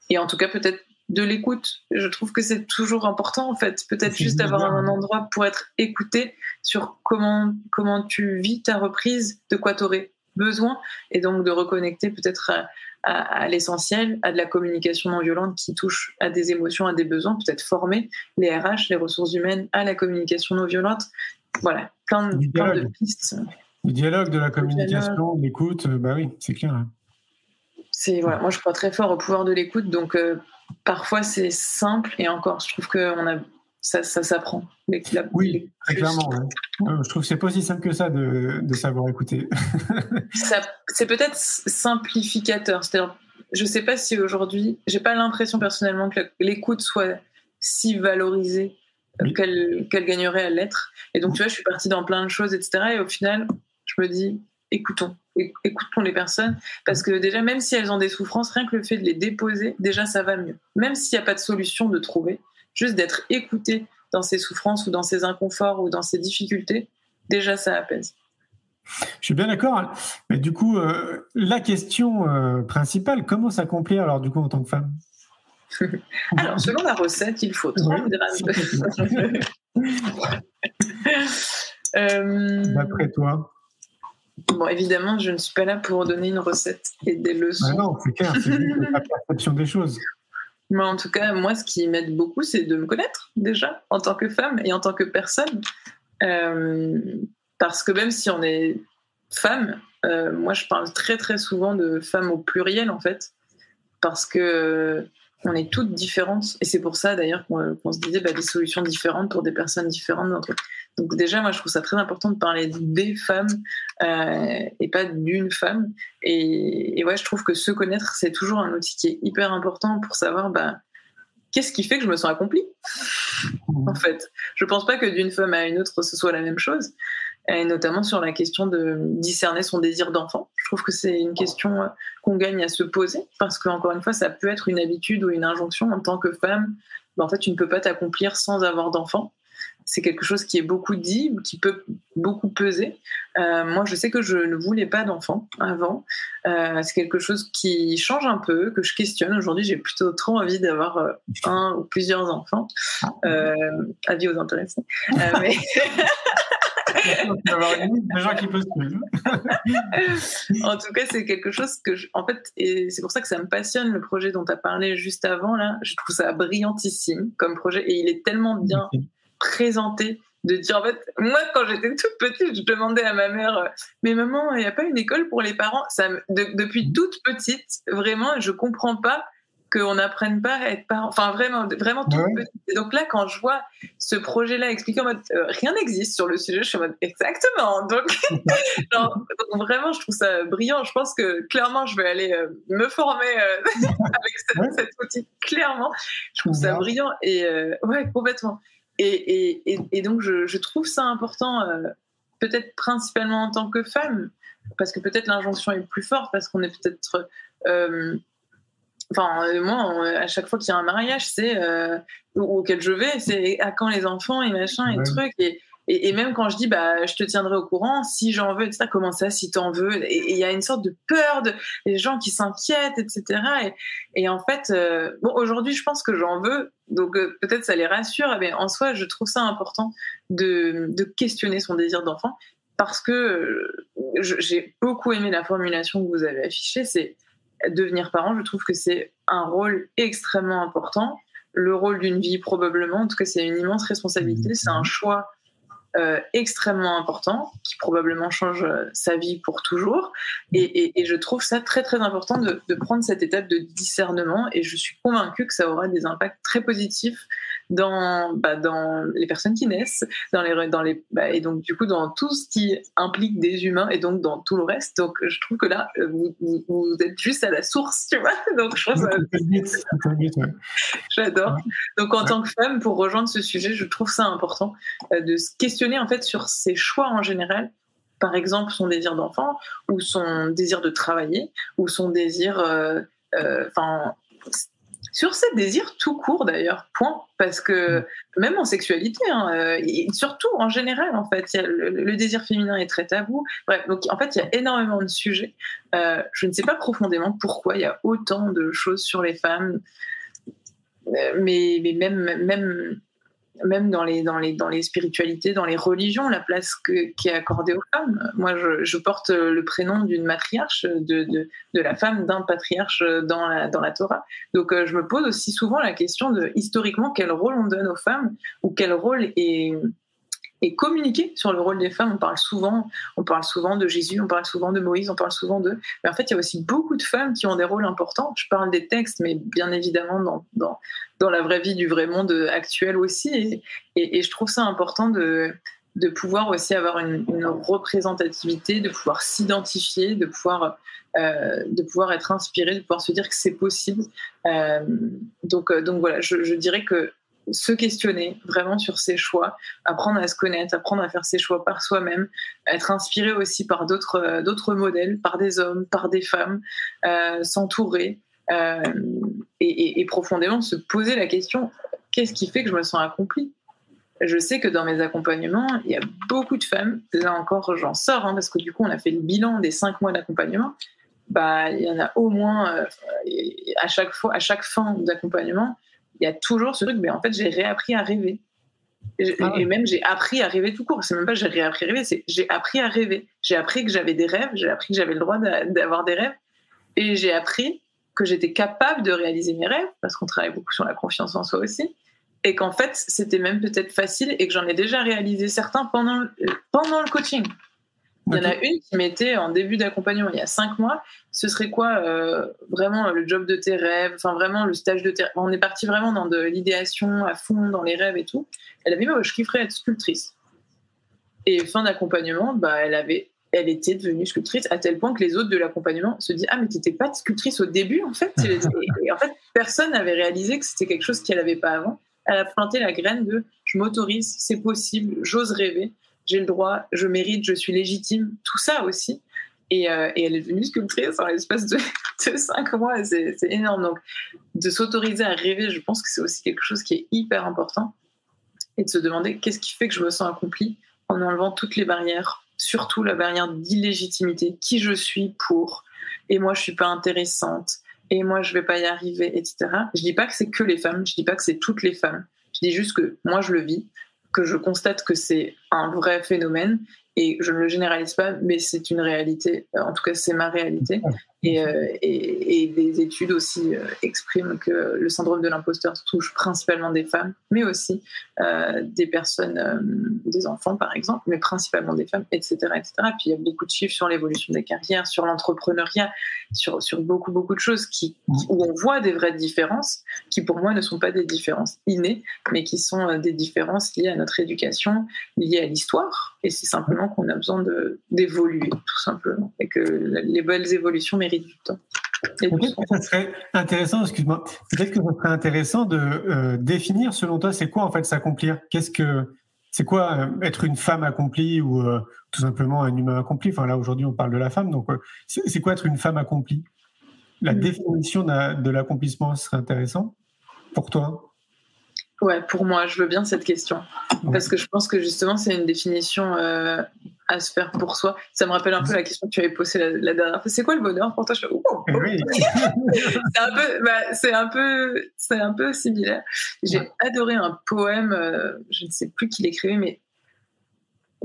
et en tout cas, peut-être de l'écoute. Je trouve que c'est toujours important, en fait. Peut-être juste d'avoir un endroit pour être écouté sur comment, comment tu vis ta reprise, de quoi tu aurais besoin, et donc de reconnecter peut-être à, à, l'essentiel, à de la communication non violente qui touche à des émotions, à des besoins, peut-être former les RH, les ressources humaines à la communication non violente voilà, plein de, pistes. Le dialogue, de la communication, l'écoute, euh, bah oui, c'est clair. Hein. C'est voilà, moi je crois très fort au pouvoir de l'écoute, donc euh, parfois c'est simple et encore, je trouve que on a ça, ça s'apprend. Oui, très clairement. Euh, je trouve que c'est pas aussi simple que ça de, de savoir écouter. c'est peut-être simplificateur. C'est-à-dire, je sais pas si aujourd'hui, j'ai pas l'impression personnellement que l'écoute soit si valorisée qu'elle gagnerait à l'être. Et donc, tu vois, je suis partie dans plein de choses, etc. Et au final, je me dis, écoutons, écoutons les personnes, parce que déjà, même si elles ont des souffrances, rien que le fait de les déposer, déjà, ça va mieux. Même s'il n'y a pas de solution de trouver, juste d'être écouté dans ces souffrances ou dans ces inconforts ou dans ces difficultés, déjà, ça apaise. Je suis bien d'accord. Mais du coup, euh, la question euh, principale, comment s'accomplir alors du coup en tant que femme? Alors, selon la recette, il faut 30 grammes de... euh... D'après toi Bon, évidemment, je ne suis pas là pour donner une recette et des leçons. Ah non, c'est clair, c'est la perception des choses. Mais en tout cas, moi, ce qui m'aide beaucoup, c'est de me connaître déjà en tant que femme et en tant que personne. Euh, parce que même si on est femme, euh, moi, je parle très très souvent de femmes au pluriel en fait, parce que on est toutes différentes. Et c'est pour ça d'ailleurs qu'on se disait bah, des solutions différentes pour des personnes différentes. Donc déjà, moi, je trouve ça très important de parler des femmes euh, et pas d'une femme. Et, ouais, je trouve que se connaître, c'est toujours un outil qui est hyper important pour savoir bah, qu'est-ce qui fait que je me sens accomplie. en fait, je pense pas que d'une femme à une autre, ce soit la même chose et notamment sur la question de discerner son désir d'enfant. Je trouve que c'est une question euh, qu'on gagne à se poser parce qu'encore une fois, ça peut être une habitude ou une injonction en tant que femme. Ben, en fait, tu ne peux pas t'accomplir sans avoir d'enfant. C'est quelque chose qui est beaucoup dit, qui peut beaucoup peser. Euh, moi, je sais que je ne voulais pas d'enfant avant. Euh, c'est quelque chose qui change un peu, que je questionne. Aujourd'hui, j'ai plutôt trop envie d'avoir euh, un ou plusieurs enfants. Euh, avis aux intéressés. mais en tout cas, c'est quelque chose que, en fait, et c'est pour ça que ça me passionne le projet dont tu as parlé juste avant. Là, je trouve ça brillantissime comme projet et il est tellement bien présenté de dire en fait moi quand j'étais toute petite je demandais à ma mère mais maman il n'y a pas une école pour les parents? Ça depuis toute petite vraiment je comprends pas qu'on n'apprenne pas à être parent. Enfin, vraiment, vraiment tout petit. donc là, quand je vois ce projet-là expliqué en mode euh, rien n'existe sur le sujet, je suis en mode exactement. Donc, vraiment, je trouve ça brillant. Je pense que clairement, je vais aller euh, me former euh, avec cette, outil. Clairement, je trouve ça brillant et ouais, complètement. Et, et, et, donc, je, je, trouve ça important, peut-être principalement en tant que femme, parce que peut-être l'injonction est plus forte, parce qu'on est peut-être Enfin, euh, moi, à chaque fois qu'il y a un mariage, c'est euh, auquel je vais, c'est à quand les enfants et machin et trucs. Et, et, même quand je dis, bah, je te tiendrai au courant si j'en veux, etc. Comment ça, si t'en veux? Et il y a une sorte de peur de les gens qui s'inquiètent, etc. Et, et, en fait, euh, bon, aujourd'hui, je pense que j'en veux, donc peut-être ça les rassure. Mais en soi, je trouve ça important de, de questionner son désir d'enfant parce que j'ai beaucoup aimé la formulation que vous avez affichée. C'est devenir parent, je trouve que c'est un rôle extrêmement important. Le rôle d'une vie, probablement. En tout cas, c'est une immense responsabilité. C'est un choix euh, extrêmement important qui probablement change euh, sa vie pour toujours. Et, je trouve ça très très important de, de, prendre cette étape de discernement et je suis convaincue que ça aura des impacts très positifs dans, bah, dans les personnes qui naissent, dans les, dans les, bah, et donc du coup dans tout ce qui implique des humains et donc dans tout le reste. Donc je trouve que là, euh, vous, vous, êtes juste à la source, tu vois. Donc je trouve J'adore. Donc en tant que femme, pour rejoindre ce sujet, je trouve ça important euh, de se questionner en fait sur ses choix en général par exemple son désir d'enfant ou son désir de travailler ou son désir euh, enfin sur ces désirs tout court d'ailleurs, point. Parce que mm. même en sexualité, hein, euh, surtout en général, en fait, le, désir féminin est très tabou. Bref, donc en fait, il y a énormément de sujets. Euh, je ne sais pas profondément pourquoi il y a autant de choses sur les femmes, euh, mais, mais même, même même dans les, dans, les, dans les spiritualités, dans les religions, la place qui est accordée aux femmes. Moi, je, porte le prénom d'une matriarche, de, de, de la femme d'un patriarche dans la, dans la Torah. Donc, euh, je me pose aussi souvent la question de, historiquement, quel rôle on donne aux femmes ou quel rôle est, est communiqué sur le rôle des femmes. On parle souvent, on parle souvent de Jésus, on parle souvent de Moïse, on parle souvent de. Mais en fait, il y a aussi beaucoup de femmes qui ont des rôles importants. Je parle des textes, mais bien évidemment dans, dans, dans la vraie vie du vrai monde actuel aussi. Et, et, je trouve ça important de, de pouvoir aussi avoir une, représentativité, de pouvoir s'identifier, de pouvoir euh, de pouvoir être inspiré, de pouvoir se dire que c'est possible. Euh, donc, euh, donc voilà, je, dirais que se questionner vraiment sur ses choix, apprendre à se connaître, apprendre à faire ses choix par soi-même, être inspiré aussi par d'autres euh, modèles, par des hommes, par des femmes, euh, s'entourer euh, et, et, profondément se poser la question qu'est-ce qui fait que je me sens accomplie? Je sais que dans mes accompagnements, il y a beaucoup de femmes. Là encore, j'en sors hein, parce que du coup, on a fait le bilan des cinq mois d'accompagnement. Bah, il y en a au moins à chaque fois, à chaque fin d'accompagnement, il y a toujours ce truc, mais en fait, j'ai réappris à rêver. Et, ah même, j'ai appris à rêver tout court. C'est même pas j'ai réappris à rêver, c'est j'ai appris à rêver. J'ai appris que j'avais des rêves, j'ai appris que j'avais le droit d'avoir des rêves. Et j'ai appris que j'étais capable de réaliser mes rêves, parce qu'on travaille beaucoup sur la confiance en soi aussi. Et qu'en fait, c'était même peut-être facile et que j'en ai déjà réalisé certains pendant, pendant le coaching. Il y en a une qui m'était en début d'accompagnement il y a cinq mois. Ce serait quoi euh, vraiment le job de tes rêves Enfin, vraiment le stage de tes rêves. On est parti vraiment dans de l'idéation à fond, dans les rêves et tout. Elle avait dit Je kifferais être sculptrice. Et fin d'accompagnement, bah, elle, avait, elle était devenue sculptrice à tel point que les autres de l'accompagnement se disent Ah, mais tu n'étais pas sculptrice au début en fait? Et, en fait, personne n'avait réalisé que c'était quelque chose qu'elle n'avait pas avant. Elle a planté la graine de Je m'autorise, c'est possible, j'ose rêver j'ai le droit, je mérite, je suis légitime, tout ça aussi. Et, euh, elle est devenue sculptrice en l'espace de, cinq mois, c'est énorme. Donc, de s'autoriser à rêver, je pense que c'est aussi quelque chose qui est hyper important. Et de se demander qu'est-ce qui fait que je me sens accomplie en enlevant toutes les barrières, surtout la barrière d'illégitimité, qui je suis pour, et moi je suis pas intéressante, et moi je vais pas y arriver, etc. Je dis pas que c'est que les femmes, je dis pas que c'est toutes les femmes. Je dis juste que moi je le vis, que je constate que c'est un vrai phénomène et je ne le généralise pas, mais c'est une réalité. En tout cas, c'est ma réalité. Euh, et, et, des études aussi euh, expriment que le syndrome de l'imposteur touche principalement des femmes, mais aussi euh, des personnes, des enfants par exemple, mais principalement des femmes, etc., etc. Puis il y a beaucoup de chiffres sur l'évolution des carrières, sur l'entrepreneuriat, sur, beaucoup, beaucoup de choses qui, où on voit des vraies différences, qui pour moi ne sont pas des différences innées, mais qui sont des différences liées à notre éducation, liées à l'histoire. Et c'est simplement qu'on a besoin d'évoluer, tout simplement. Et que les belles évolutions méritent du temps. ça. serait intéressant, excuse-moi, peut-être que ça serait intéressant de euh, définir, selon toi, c'est quoi en fait s'accomplir? Qu'est-ce que c'est quoi euh, être une femme accomplie ou euh, tout simplement un humain accompli? Enfin là aujourd'hui on parle de la femme, donc c'est quoi être une femme accomplie? La hmm. définition de l'accomplissement serait intéressant pour toi? Ouais, pour moi, je veux bien cette question. Parce que je pense que justement, c'est une définition euh, à se faire pour soi. Ça me rappelle un peu la question que tu avais posée la, dernière fois. C'est quoi le bonheur pour toi? C'est un peu, c'est un peu, similaire. J'ai adoré un poème, euh, je ne sais plus qui l'écrivait, mais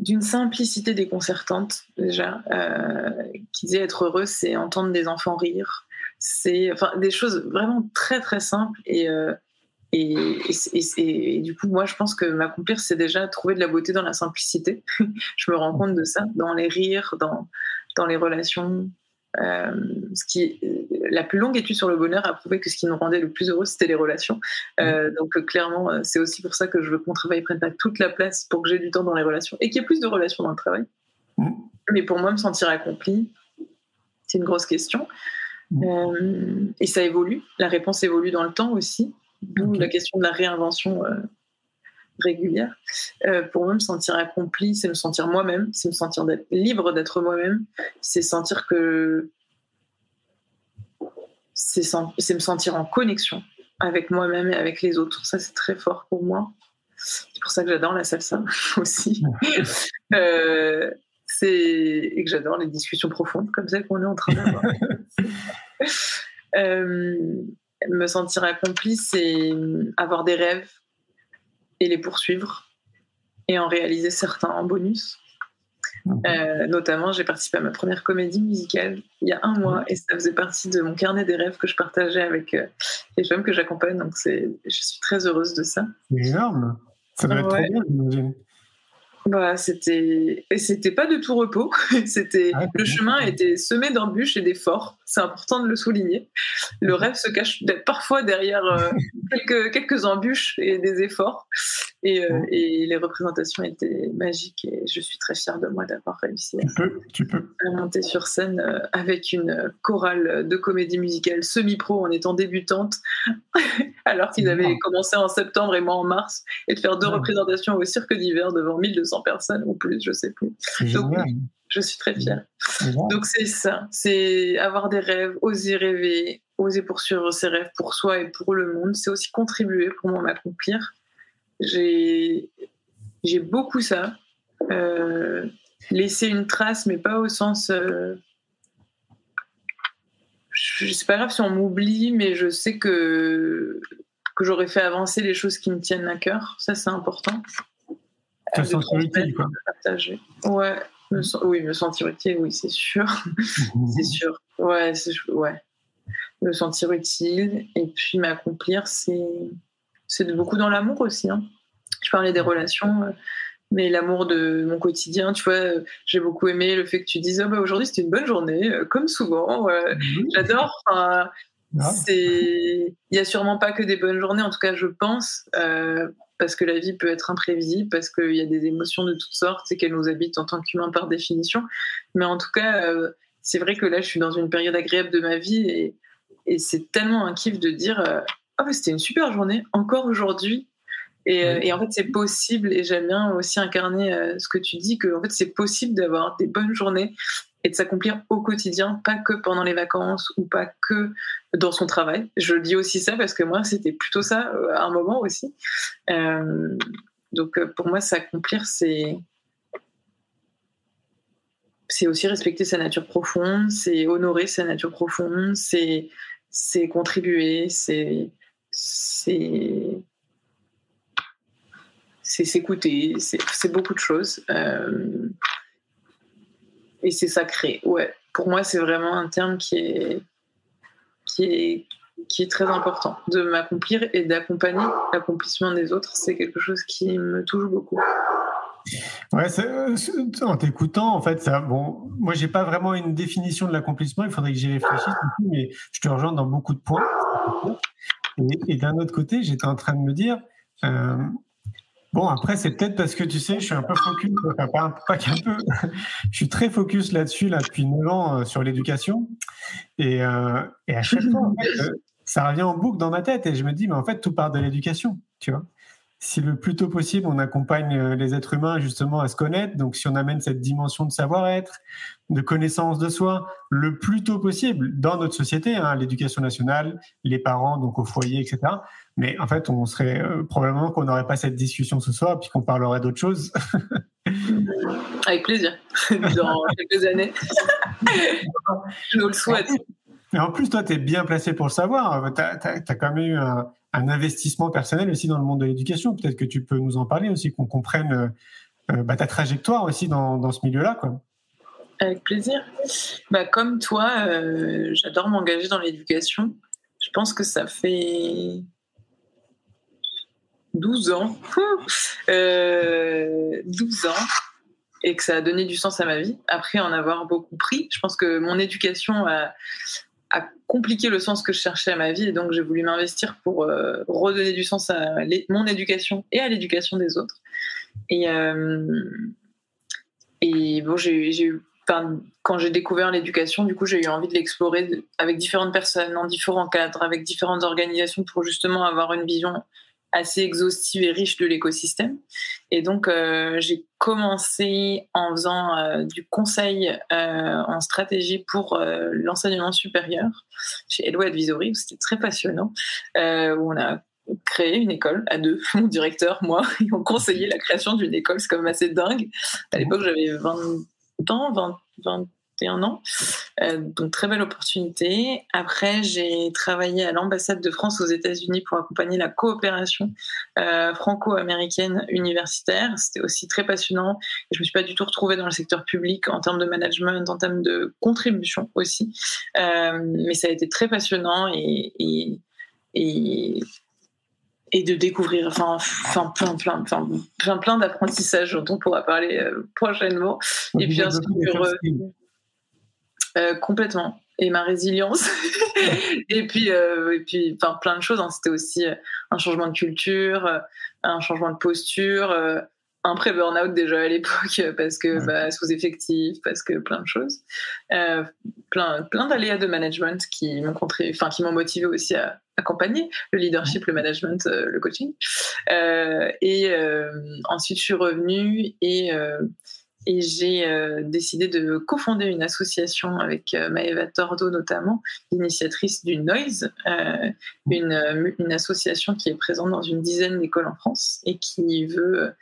d'une simplicité déconcertante déjà, euh, qui disait être heureux, c'est entendre des enfants rire, C'est enfin des choses vraiment très très simples et et, et, du coup, moi, je pense que m'accomplir, c'est déjà trouver de la beauté dans la simplicité. je me rends compte de ça, dans les rires, dans, dans les relations. Euh, ce qui, la plus longue étude sur le bonheur a prouvé que ce qui nous rendait le plus heureux, c'était les relations. Euh, donc, clairement, euh, c'est aussi pour ça que je veux que mon travail prenne pas toute la place pour que j'ai du temps dans les relations et qu'il y ait plus de relations dans le travail. Mmh. Mais pour moi, me sentir accompli, c'est une grosse question. Mmh. Euh, et ça évolue. La réponse évolue dans le temps aussi. D'où la question de la réinvention euh, régulière. Euh, pour moi, me sentir accompli, c'est me sentir moi-même, c'est me sentir libre d'être moi-même, c'est sentir que. C'est me sentir en connexion avec moi-même et avec les autres. Ça, c'est très fort pour moi. C'est pour ça que j'adore la salsa aussi. euh, et que j'adore les discussions profondes comme celles qu'on est en train d'avoir. euh, me sentir accompli, c'est avoir des rêves et les poursuivre et en réaliser certains en bonus. Euh, notamment, j'ai participé à ma première comédie musicale il y a un mois et ça faisait partie de mon carnet des rêves que je partageais avec euh, les femmes que j'accompagne. Donc, je suis très heureuse de ça. Énorme. Ça doit être très bien, j'imagine. Bah, c'était c'était pas de tout repos. c'était ah, le chemin était semé d'embûches et d'efforts. C'est important de le souligner. Le rêve se cache parfois derrière euh, quelques quelques embûches et des efforts. Et, euh, et, les représentations étaient magiques et je suis très fière de moi d'avoir réussi à, monter sur scène euh, avec une chorale de comédie musicale semi-pro en étant débutante, alors qu'ils avaient commencé en septembre et moi en mars, et de faire deux représentations au cirque d'hiver devant 1200 personnes ou plus, je sais plus. Donc, je suis très fière. Donc c'est ça, c'est avoir des rêves, oser rêver, oser poursuivre ses rêves pour soi et pour le monde. C'est aussi contribuer pour moi m'accomplir j'ai beaucoup ça. Euh, laisser une trace, mais pas au sens. Euh, c'est pas grave si on m'oublie, mais je sais que, que j'aurais fait avancer les choses qui me tiennent à cœur. Ça, c'est important. Te sentir utile, quoi. Partager. Ouais. Oui, me sentir utile, oui, c'est sûr. c'est sûr. Ouais, ouais. Me sentir utile et puis m'accomplir, c'est c'est beaucoup dans l'amour aussi. Hein. Je parlais des relations, euh, mais l'amour de mon quotidien, tu vois, euh, j'ai beaucoup aimé le fait que tu dises oh, bah, aujourd'hui c'était une bonne journée, euh, comme souvent. J'adore. Il y a sûrement pas que des bonnes journées, en tout cas je pense, parce que la vie peut être imprévisible, parce qu'il y a des émotions de toutes sortes et qu'elles nous habitent en tant qu'humains par définition. Mais en tout cas, c'est vrai que là je suis dans une période agréable de ma vie et, et c'est tellement un kiff de dire oh, c'était une super journée, encore aujourd'hui. Et, euh, et, en fait, c'est possible, et j'aime bien aussi incarner euh, ce que tu dis, que en fait, c'est possible d'avoir des bonnes journées et de s'accomplir au quotidien, pas que pendant les vacances ou pas que dans son travail. Je dis aussi ça parce que moi, c'était plutôt ça euh, à un moment aussi. Euh, donc, pour moi, s'accomplir, c'est c'est aussi respecter sa nature profonde, c'est honorer sa nature profonde, c'est c'est contribuer, c'est c'est c'est s'écouter, c'est beaucoup de choses. Euh, et c'est sacré. Ouais, pour moi, c'est vraiment un terme qui est, qui est, qui est très important. De m'accomplir et d'accompagner l'accomplissement des autres, c'est quelque chose qui me touche beaucoup. Ouais, en t'écoutant, en fait, ça, bon, moi, j'ai pas vraiment une définition de l'accomplissement. Il faudrait que j'y réfléchisse, mais je te rejoins dans beaucoup de points. Et, d'un autre côté, j'étais en train de me dire, euh, bon, après, c'est peut-être parce que tu sais, je suis un peu focus, enfin, pas, qu'un peu, je suis très focus là-dessus là, depuis 9 ans euh, sur l'éducation. Et, euh, et, à chaque fois, ça revient en boucle dans ma tête et je me dis, mais en fait, tout part de l'éducation, tu vois si le plus tôt possible, on accompagne euh, les êtres humains justement à se connaître, donc si on amène cette dimension de savoir-être, de connaissance de soi, le plus tôt possible dans notre société, hein, l'éducation nationale, les parents, donc au foyer, etc. Mais en fait, on serait euh, probablement qu'on n'aurait pas cette discussion ce soir, puis qu'on parlerait d'autre chose. Avec plaisir, dans quelques années. Je nous le souhaite. Et en plus, toi, tu es bien placé pour le savoir. Tu as, quand même eu un, investissement personnel aussi dans le monde de l'éducation. Peut-être que tu peux nous en parler aussi, qu'on comprenne euh, bah, ta trajectoire aussi dans, dans ce milieu-là. Avec plaisir. Bah, comme toi, euh, j'adore m'engager dans l'éducation. Je pense que ça fait 12 ans. euh, 12 ans. Et que ça a donné du sens à ma vie. Après en avoir beaucoup pris, je pense que mon éducation a, a compliqué le sens que je cherchais à ma vie. Et donc, j'ai voulu m'investir pour euh, redonner du sens à mon éducation et à l'éducation des autres. Et, euh, et bon, j'ai eu quand j'ai découvert l'éducation, du coup, j'ai eu envie de l'explorer avec différentes personnes, en différents cadres, avec différentes organisations pour justement avoir une vision assez exhaustive et riche de l'écosystème. Et donc, euh, j'ai commencé en faisant euh, du conseil euh, en stratégie pour l'enseignement supérieur chez Edo Advisory, où c'était très passionnant, où on a créé une école à deux, mon directeur, moi, et on conseillait la création d'une école. C'est quand même assez dingue. À l'époque, j'avais 20 ans, 20, 21 ans. Euh, donc très belle opportunité. Après, j'ai travaillé à l'ambassade de France aux États-Unis pour accompagner la coopération euh, franco-américaine universitaire. C'était aussi très passionnant. Et je me suis pas du tout retrouvée dans le secteur public en termes de management, en termes de contribution aussi. Euh, mais ça a été très passionnant et, et, et et de découvrir enfin, enfin plein plein plein plein, plein d'apprentissages dont on pourra parler euh, prochainement et puis ensuite euh, complètement et ma résilience et puis euh, et puis enfin plein de choses hein. c'était aussi un changement de culture un changement de posture un pré burn-out déjà à l'époque parce que bah, sous-effectif, parce que plein de choses, euh, plein, plein d'aléas de management qui m'ont enfin qui m'ont motivé aussi à accompagner le leadership, le management, euh, le coaching. Euh, et ensuite, je suis revenue et et j'ai euh, décidé de cofonder une association avec euh, Maëva Tordo notamment, initiatrice du Noise, euh, une, euh, une, association qui est présente dans une dizaine d'écoles en France et qui veut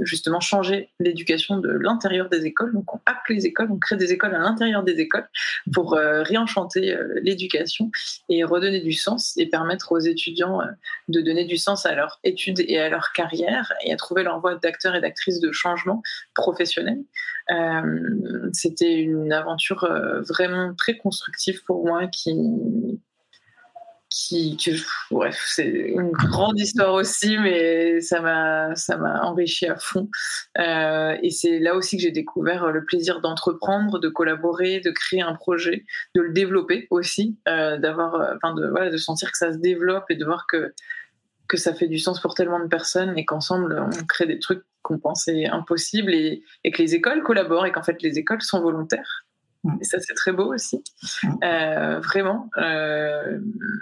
justement changer l'éducation de l'intérieur des écoles. Donc on hack les écoles, on crée des écoles à l'intérieur des écoles pour réenchanter l'éducation et redonner du sens et permettre aux étudiants de donner du sens à leur études et à leur carrière et à trouver leur voie d'acteurs et d'actrices de changement professionnel euh, c'était une aventure euh, vraiment très constructive pour moi qui, bref, c'est une grande histoire aussi, mais ça m'a, ça m'a enrichi à fond. Euh, et c'est là aussi que j'ai découvert le plaisir d'entreprendre, de collaborer, de créer un projet, de le développer aussi, d'avoir, enfin de, de sentir que ça se développe et de voir que que ça fait du sens pour tellement de personnes et qu'ensemble on crée des trucs qu'on pensait impossibles et, que les écoles collaborent et qu'en fait les écoles sont volontaires. Mm. Et ça c'est très beau aussi. Mm. Euh, vraiment, euh,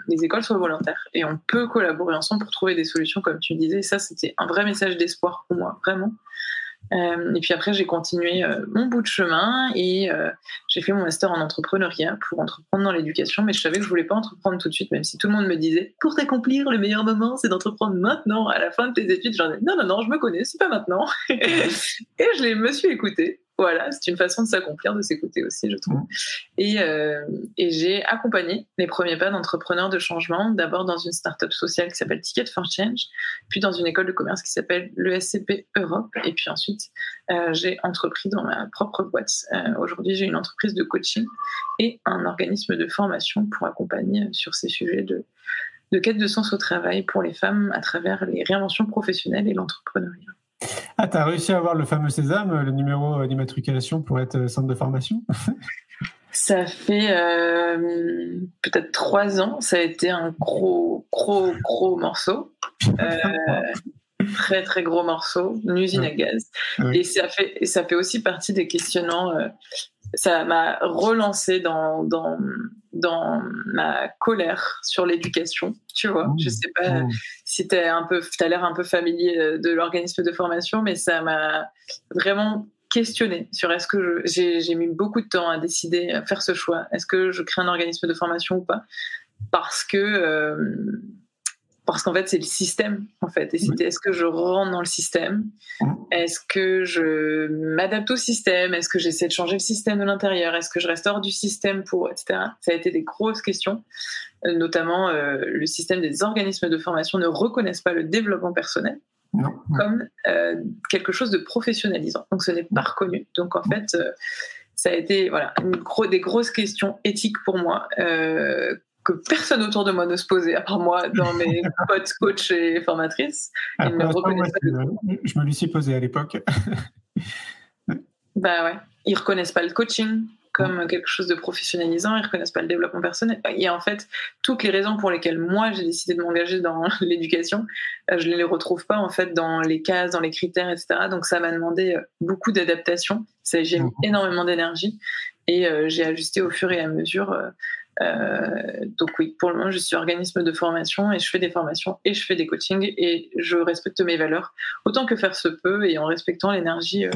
les écoles sont volontaires et on peut collaborer ensemble pour trouver des solutions comme tu disais. Ça c'était un vrai message d'espoir pour moi, vraiment. Euh, et puis après, j'ai continué euh, mon bout de chemin et euh, j'ai fait mon master en entrepreneuriat pour entreprendre dans l'éducation. Mais je savais que je voulais pas entreprendre tout de suite, même si tout le monde me disait pour t'accomplir, le meilleur moment, c'est d'entreprendre maintenant, à la fin de tes études. J'en ai non, non, non, je me connais, c'est pas maintenant. et je me suis écoutée. Voilà, c'est une façon de s'accomplir, de s'écouter aussi, je trouve. Et, euh, et j'ai accompagné les premiers pas d'entrepreneurs de changement, d'abord dans une start-up sociale qui s'appelle Ticket for Change, puis dans une école de commerce qui s'appelle l'ESCP Europe, et puis ensuite euh, j'ai entrepris dans ma propre boîte. Euh, Aujourd'hui, j'ai une entreprise de coaching et un organisme de formation pour accompagner sur ces sujets de, de quête de sens au travail pour les femmes à travers les réinventions professionnelles et l'entrepreneuriat. Ah, tu as réussi à avoir le fameux Sésame, le numéro d'immatriculation pour être centre de formation? Ça fait euh, peut-être trois ans. Ça a été un gros, gros, gros morceau. Euh, très, très gros morceau, une usine à gaz. Et, ça fait, ça fait aussi partie des questionnements euh, ça m'a relancé dans, dans, dans ma colère sur l'éducation, tu vois. Je sais pas si tu un peu, as l'air un peu familier euh, de l'organisme de formation, mais ça m'a vraiment questionné sur est-ce que j'ai mis beaucoup de temps à décider, à faire ce choix. Est-ce que je crée un organisme de formation ou pas? Parce que euh, parce qu'en fait c'est le système en fait. Et c'était est-ce que je rentre dans le système est-ce que je m'adapte au système est-ce que j'essaie de changer le système de l'intérieur est-ce que je reste hors du système pour etc ça a été des grosses questions. Euh, notamment euh, le système des organismes de formation ne reconnaissent pas le développement personnel comme euh, quelque chose de professionnalisant. Donc ce n'est pas reconnu. Donc en fait ça a été voilà une gros, des grosses questions éthiques pour moi euh, que personne autour de moi ne se posait, à part moi, dans mes potes, coachs et formatrices. Ils me je me lui suis posé à l'époque. bah ouais, ils reconnaissent pas le coaching, comme quelque chose de professionnalisant, ils reconnaissent pas le développement personnel. Et en fait, toutes les raisons pour lesquelles moi j'ai décidé de m'engager dans l'éducation, euh, je ne les retrouve pas en fait dans les cases, dans les critères, etc. Donc ça m'a demandé euh, beaucoup d'adaptation. J'ai mis énormément d'énergie et euh, j'ai ajusté au fur et à mesure. Donc oui, pour le moment, je suis organisme de formation et je fais des formations et je fais des coachings et je respecte mes valeurs autant que faire se peut et en respectant l'énergie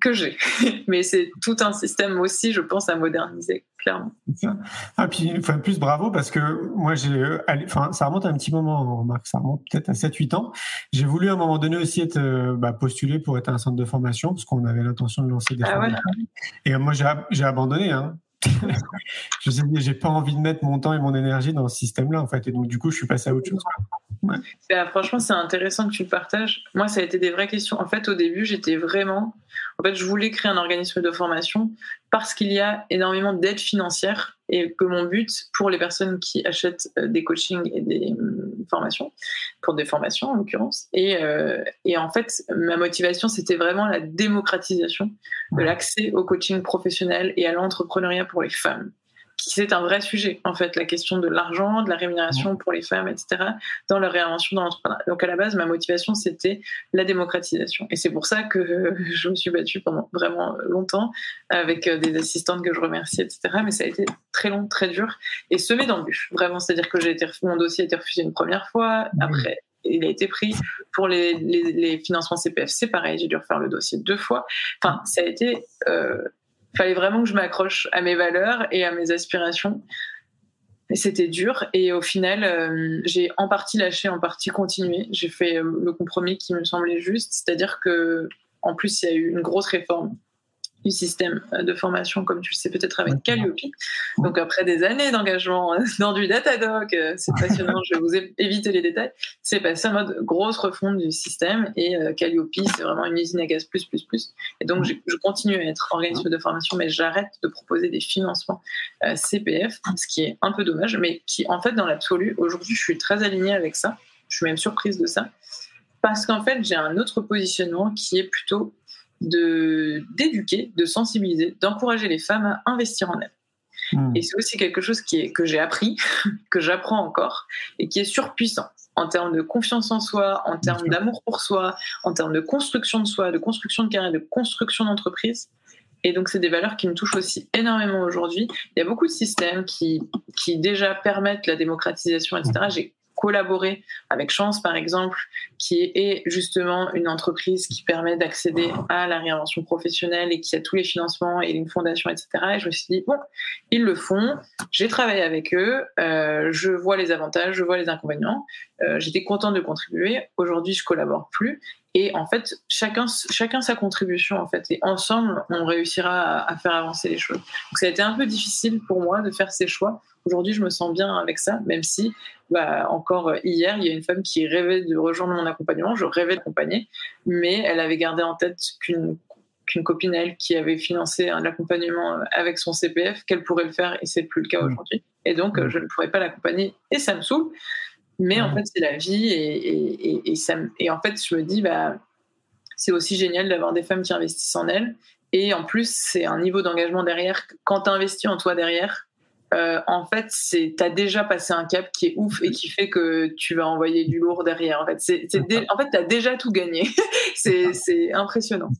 que j'ai. Mais c'est tout un système aussi, je pense, à moderniser, clairement. Ah, puis, enfin, plus bravo, parce que moi, j'ai, euh, enfin, ça remonte à un petit moment, Marc, ça remonte peut-être à 7-8 ans. J'ai voulu à un moment donné aussi être euh, bah, postulé pour être un centre de formation, parce qu'on avait l'intention de lancer des ah formations. Et moi, j'ai abandonné. Hein. Je sais j'ai pas envie de mettre mon temps et mon énergie dans ce système-là, en fait. Et donc, du coup, je suis passé à autre chose. Bah, franchement, c'est intéressant que tu le partages. Moi, ça a été des vraies questions. En fait, au début, j'étais vraiment. En fait, je voulais créer un organisme de formation parce qu'il y a énormément d'aide financière et que mon but pour les personnes qui achètent euh, des coachings et des formations, pour des formations en l'occurrence, et, euh, et en fait, ma motivation, c'était vraiment la démocratisation de l'accès au coaching professionnel et à l'entrepreneuriat pour les femmes c'est un vrai sujet, en fait, la question de l'argent, de la rémunération pour les femmes, etc., dans leur réinvention dans l'entrepreneuriat. Donc, à la base, ma motivation, c'était la démocratisation. Et c'est pour ça que je me suis battue pendant vraiment longtemps avec euh, des assistantes que je remercie, etc. Mais ça a été très long, très dur et semé d'embûches, vraiment. C'est-à-dire que j'ai été, mon dossier a été refusé une première fois, après, il a été pris pour les, les, financements CPF, c'est pareil, j'ai dû refaire le dossier deux fois. Enfin, ça a été euh, fallait vraiment que je m'accroche à mes valeurs et à mes aspirations. Et c'était dur. Et au final, euh, j'ai en partie lâché, en partie continué. J'ai fait euh, le compromis qui me semblait juste. C'est-à-dire que, en plus, il y a eu une grosse réforme du système de formation, comme tu le sais peut-être avec Calliope. Donc après des années d'engagement dans du Datadoc, euh, c'est passionnant, je vais vous éviter les détails, c'est passé en mode grosse refonte du système et euh, Calliope, c'est vraiment une usine à gaz plus, plus, plus. Et donc je continue à être organisme de formation, mais j'arrête de proposer des financements euh, CPF, ce qui est un peu dommage, mais qui en fait dans l'absolu, aujourd'hui je suis très alignée avec ça, je suis même surprise de ça, parce qu'en fait j'ai un autre positionnement qui est plutôt de d'éduquer, de sensibiliser, d'encourager les femmes à investir en elles. Hmm. Et c'est aussi quelque chose qui est, que j'ai appris, que j'apprends encore, et qui est surpuissant en termes de confiance en soi, en termes d'amour pour soi, en termes de construction de soi, de construction de carrière, de construction d'entreprise. Et donc, c'est des valeurs qui me touchent aussi énormément aujourd'hui. Il y a beaucoup de systèmes qui, qui déjà permettent la démocratisation, etc. J'ai collaborer avec Chance, par exemple, qui est justement une entreprise qui permet d'accéder à la réinvention professionnelle et qui a tous les financements et une fondation, etc. Et je me suis dit, bon, ils le font, j'ai travaillé avec eux, euh, je vois les avantages, je vois les inconvénients, euh, j'étais contente de contribuer, aujourd'hui je collabore plus. Et en fait, chacun, chacun sa contribution, en fait. Et ensemble, on réussira à, à faire avancer les choses. Donc, ça a été un peu difficile pour moi de faire ces choix Aujourd'hui, je me sens bien avec ça, même si bah, encore hier, il y a une femme qui rêvait de rejoindre mon accompagnement. Je rêvais d'accompagner, mais elle avait gardé en tête qu'une qu'une copine elle qui avait financé un accompagnement avec son CPF, qu'elle pourrait le faire et c'est plus le cas mmh. aujourd'hui. Et donc, mmh. je ne pourrais pas l'accompagner et ça me saoule. Mais en fait, c'est la vie et, et, ça, et en fait, je me dis, bah, c'est aussi génial d'avoir des femmes qui investissent en elles. Et en plus, c'est un niveau d'engagement derrière. Quand tu investis en toi derrière, euh, en fait, c'est t'as déjà passé un cap qui est ouf et qui fait que tu vas envoyer du lourd derrière. En fait, c'est, en fait, t'as déjà tout gagné. c'est, impressionnant.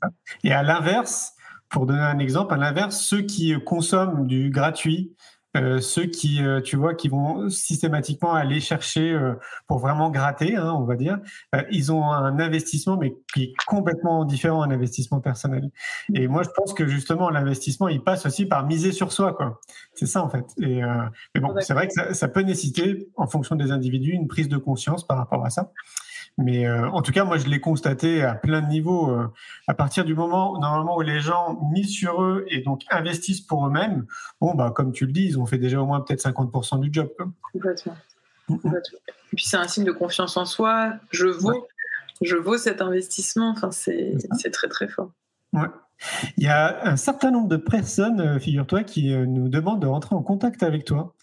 Et à l'inverse, pour donner un exemple, à l'inverse, ceux qui consomment du gratuit, euh, ceux qui, euh, tu vois, qui vont systématiquement aller chercher euh, pour vraiment gratter, hein, on va dire, ils ont un investissement, mais qui est complètement différent d'un investissement personnel. Et moi, je pense que justement, l'investissement, il passe aussi par miser sur soi, quoi. C'est ça, en fait. Et, mais bon, c'est vrai que ça, ça, peut nécessiter, en fonction des individus, une prise de conscience par rapport à ça. Mais euh, en tout cas, moi, je l'ai constaté à plein de niveaux. Euh, à partir du moment, normalement, où les gens misent sur eux et donc investissent pour eux-mêmes, bon, bah, comme tu le dis, ils ont fait déjà au moins peut-être 50% du job. Complètement. Et puis, c'est un signe de confiance en soi. Je vaux, je vaux cet investissement. Enfin, c'est très, très fort. Ouais. Il y a un certain nombre de personnes, euh, figure-toi, qui euh, nous demandent de rentrer en contact avec toi.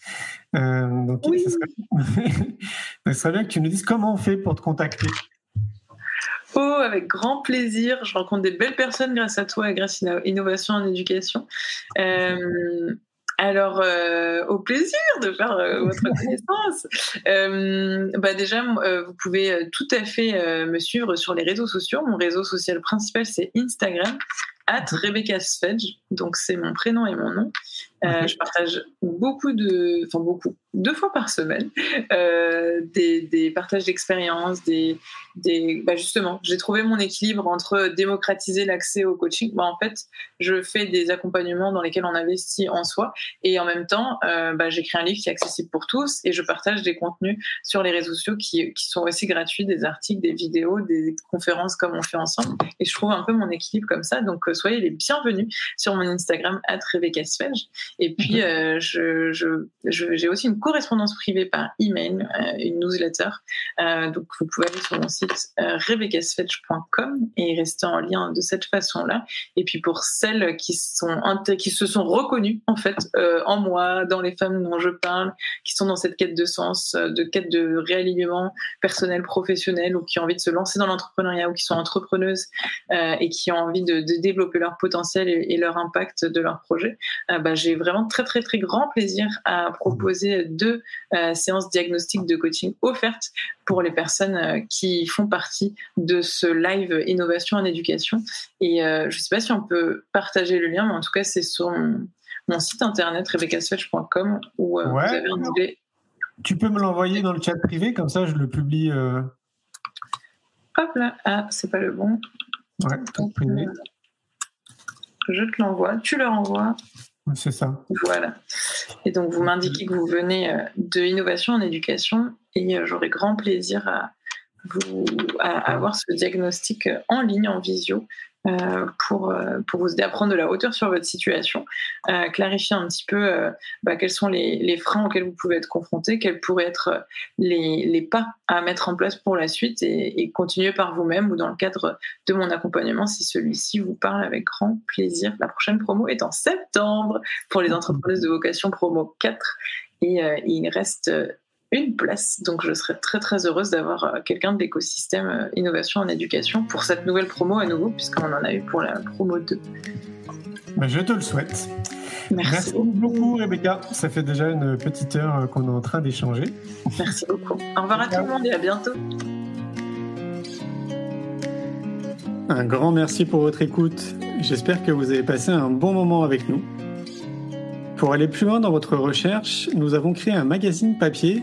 Euh, donc, Oui. serait... bien que tu nous dises comment on fait pour te contacter. Oh, avec grand plaisir. Je rencontre des belles personnes grâce à toi et grâce à Innovation en Éducation. Euh, alors, euh, au plaisir de faire euh, votre connaissance. Bah déjà, vous pouvez tout à fait me suivre sur les réseaux sociaux. Mon réseau social principal, c'est Instagram, at Rebecca Svedge. Donc, c'est mon prénom et mon nom. Euh. Je partage beaucoup de, enfin beaucoup, deux fois par semaine, euh, des, des partages d'expériences, des, des, bah justement, j'ai trouvé mon équilibre entre démocratiser l'accès au coaching. Bah, en fait, je fais des accompagnements dans lesquels on investit en soi et en même temps, euh, bah, j'écris un livre qui est accessible pour tous et je partage des contenus sur les réseaux sociaux qui, qui sont aussi gratuits, des articles, des vidéos, des conférences comme on fait ensemble. Et je trouve un peu mon équilibre comme ça. Donc, euh, soyez les bienvenus sur mon Instagram, at Rebecca. Et puis, je- j'ai aussi une correspondance privée par email, euh, une newsletter. Euh, donc, vous pouvez aller sur mon site euh, rebeccasfetch.com et rester en lien de cette façon-là. Et puis, pour celles qui, sont, qui se sont reconnues, en fait, euh, en moi, dans les femmes dont je parle, qui sont dans cette quête de sens, euh, de quête de réalignement personnel, professionnel, ou qui ont envie de se lancer dans l'entrepreneuriat, ou qui sont entrepreneuses et qui ont envie de, développer leur potentiel et, et leur impact de leur projet, bah, j'ai vraiment très très très grand plaisir à proposer deux euh, séances diagnostiques de coaching offertes pour les personnes euh, qui font partie de ce live innovation en éducation. Et euh, je ne sais pas si on peut partager le lien, mais en tout cas c'est sur mon, mon site internet rebeccasfetch.com où Ouais. vous avez un onglet. Tu peux me l'envoyer dans le chat privé, comme ça je le publie. euh, Hop là, ah c'est pas le bon. Ouais, privé. Je te l'envoie, tu le renvoies. C'est ça. Voilà. Et donc, vous m'indiquez que vous venez euh, de Innovation en Éducation et euh, j'aurai grand plaisir à, vous, à avoir ce diagnostic euh, en ligne, en visio, euh, pour, euh, pour vous aider à prendre de la hauteur sur votre situation, euh, clarifier un petit peu bah, quels sont les, freins auxquels vous pouvez être confronté, quels pourraient être les, pas à mettre en place pour la suite et, continuer par vous-même ou dans le cadre de mon accompagnement si celui-ci vous parle avec grand plaisir. La prochaine promo est en septembre pour les entrepreneuses de vocation promo 4 et il reste une place. Donc je serais très très heureuse d'avoir euh, quelqu'un de l'écosystème euh, innovation en éducation pour cette nouvelle promo à nouveau puisqu'on en a eu pour la promo 2. Ben, je te le souhaite. Merci, Merci beaucoup, Rebecca. Ça fait déjà une petite heure euh, qu'on est en train d'échanger. Merci beaucoup. Au revoir à tout le monde et à bientôt. Un grand merci pour votre écoute. J'espère que vous avez passé un bon moment avec nous. Pour aller plus loin dans votre recherche, nous avons créé un magazine papier,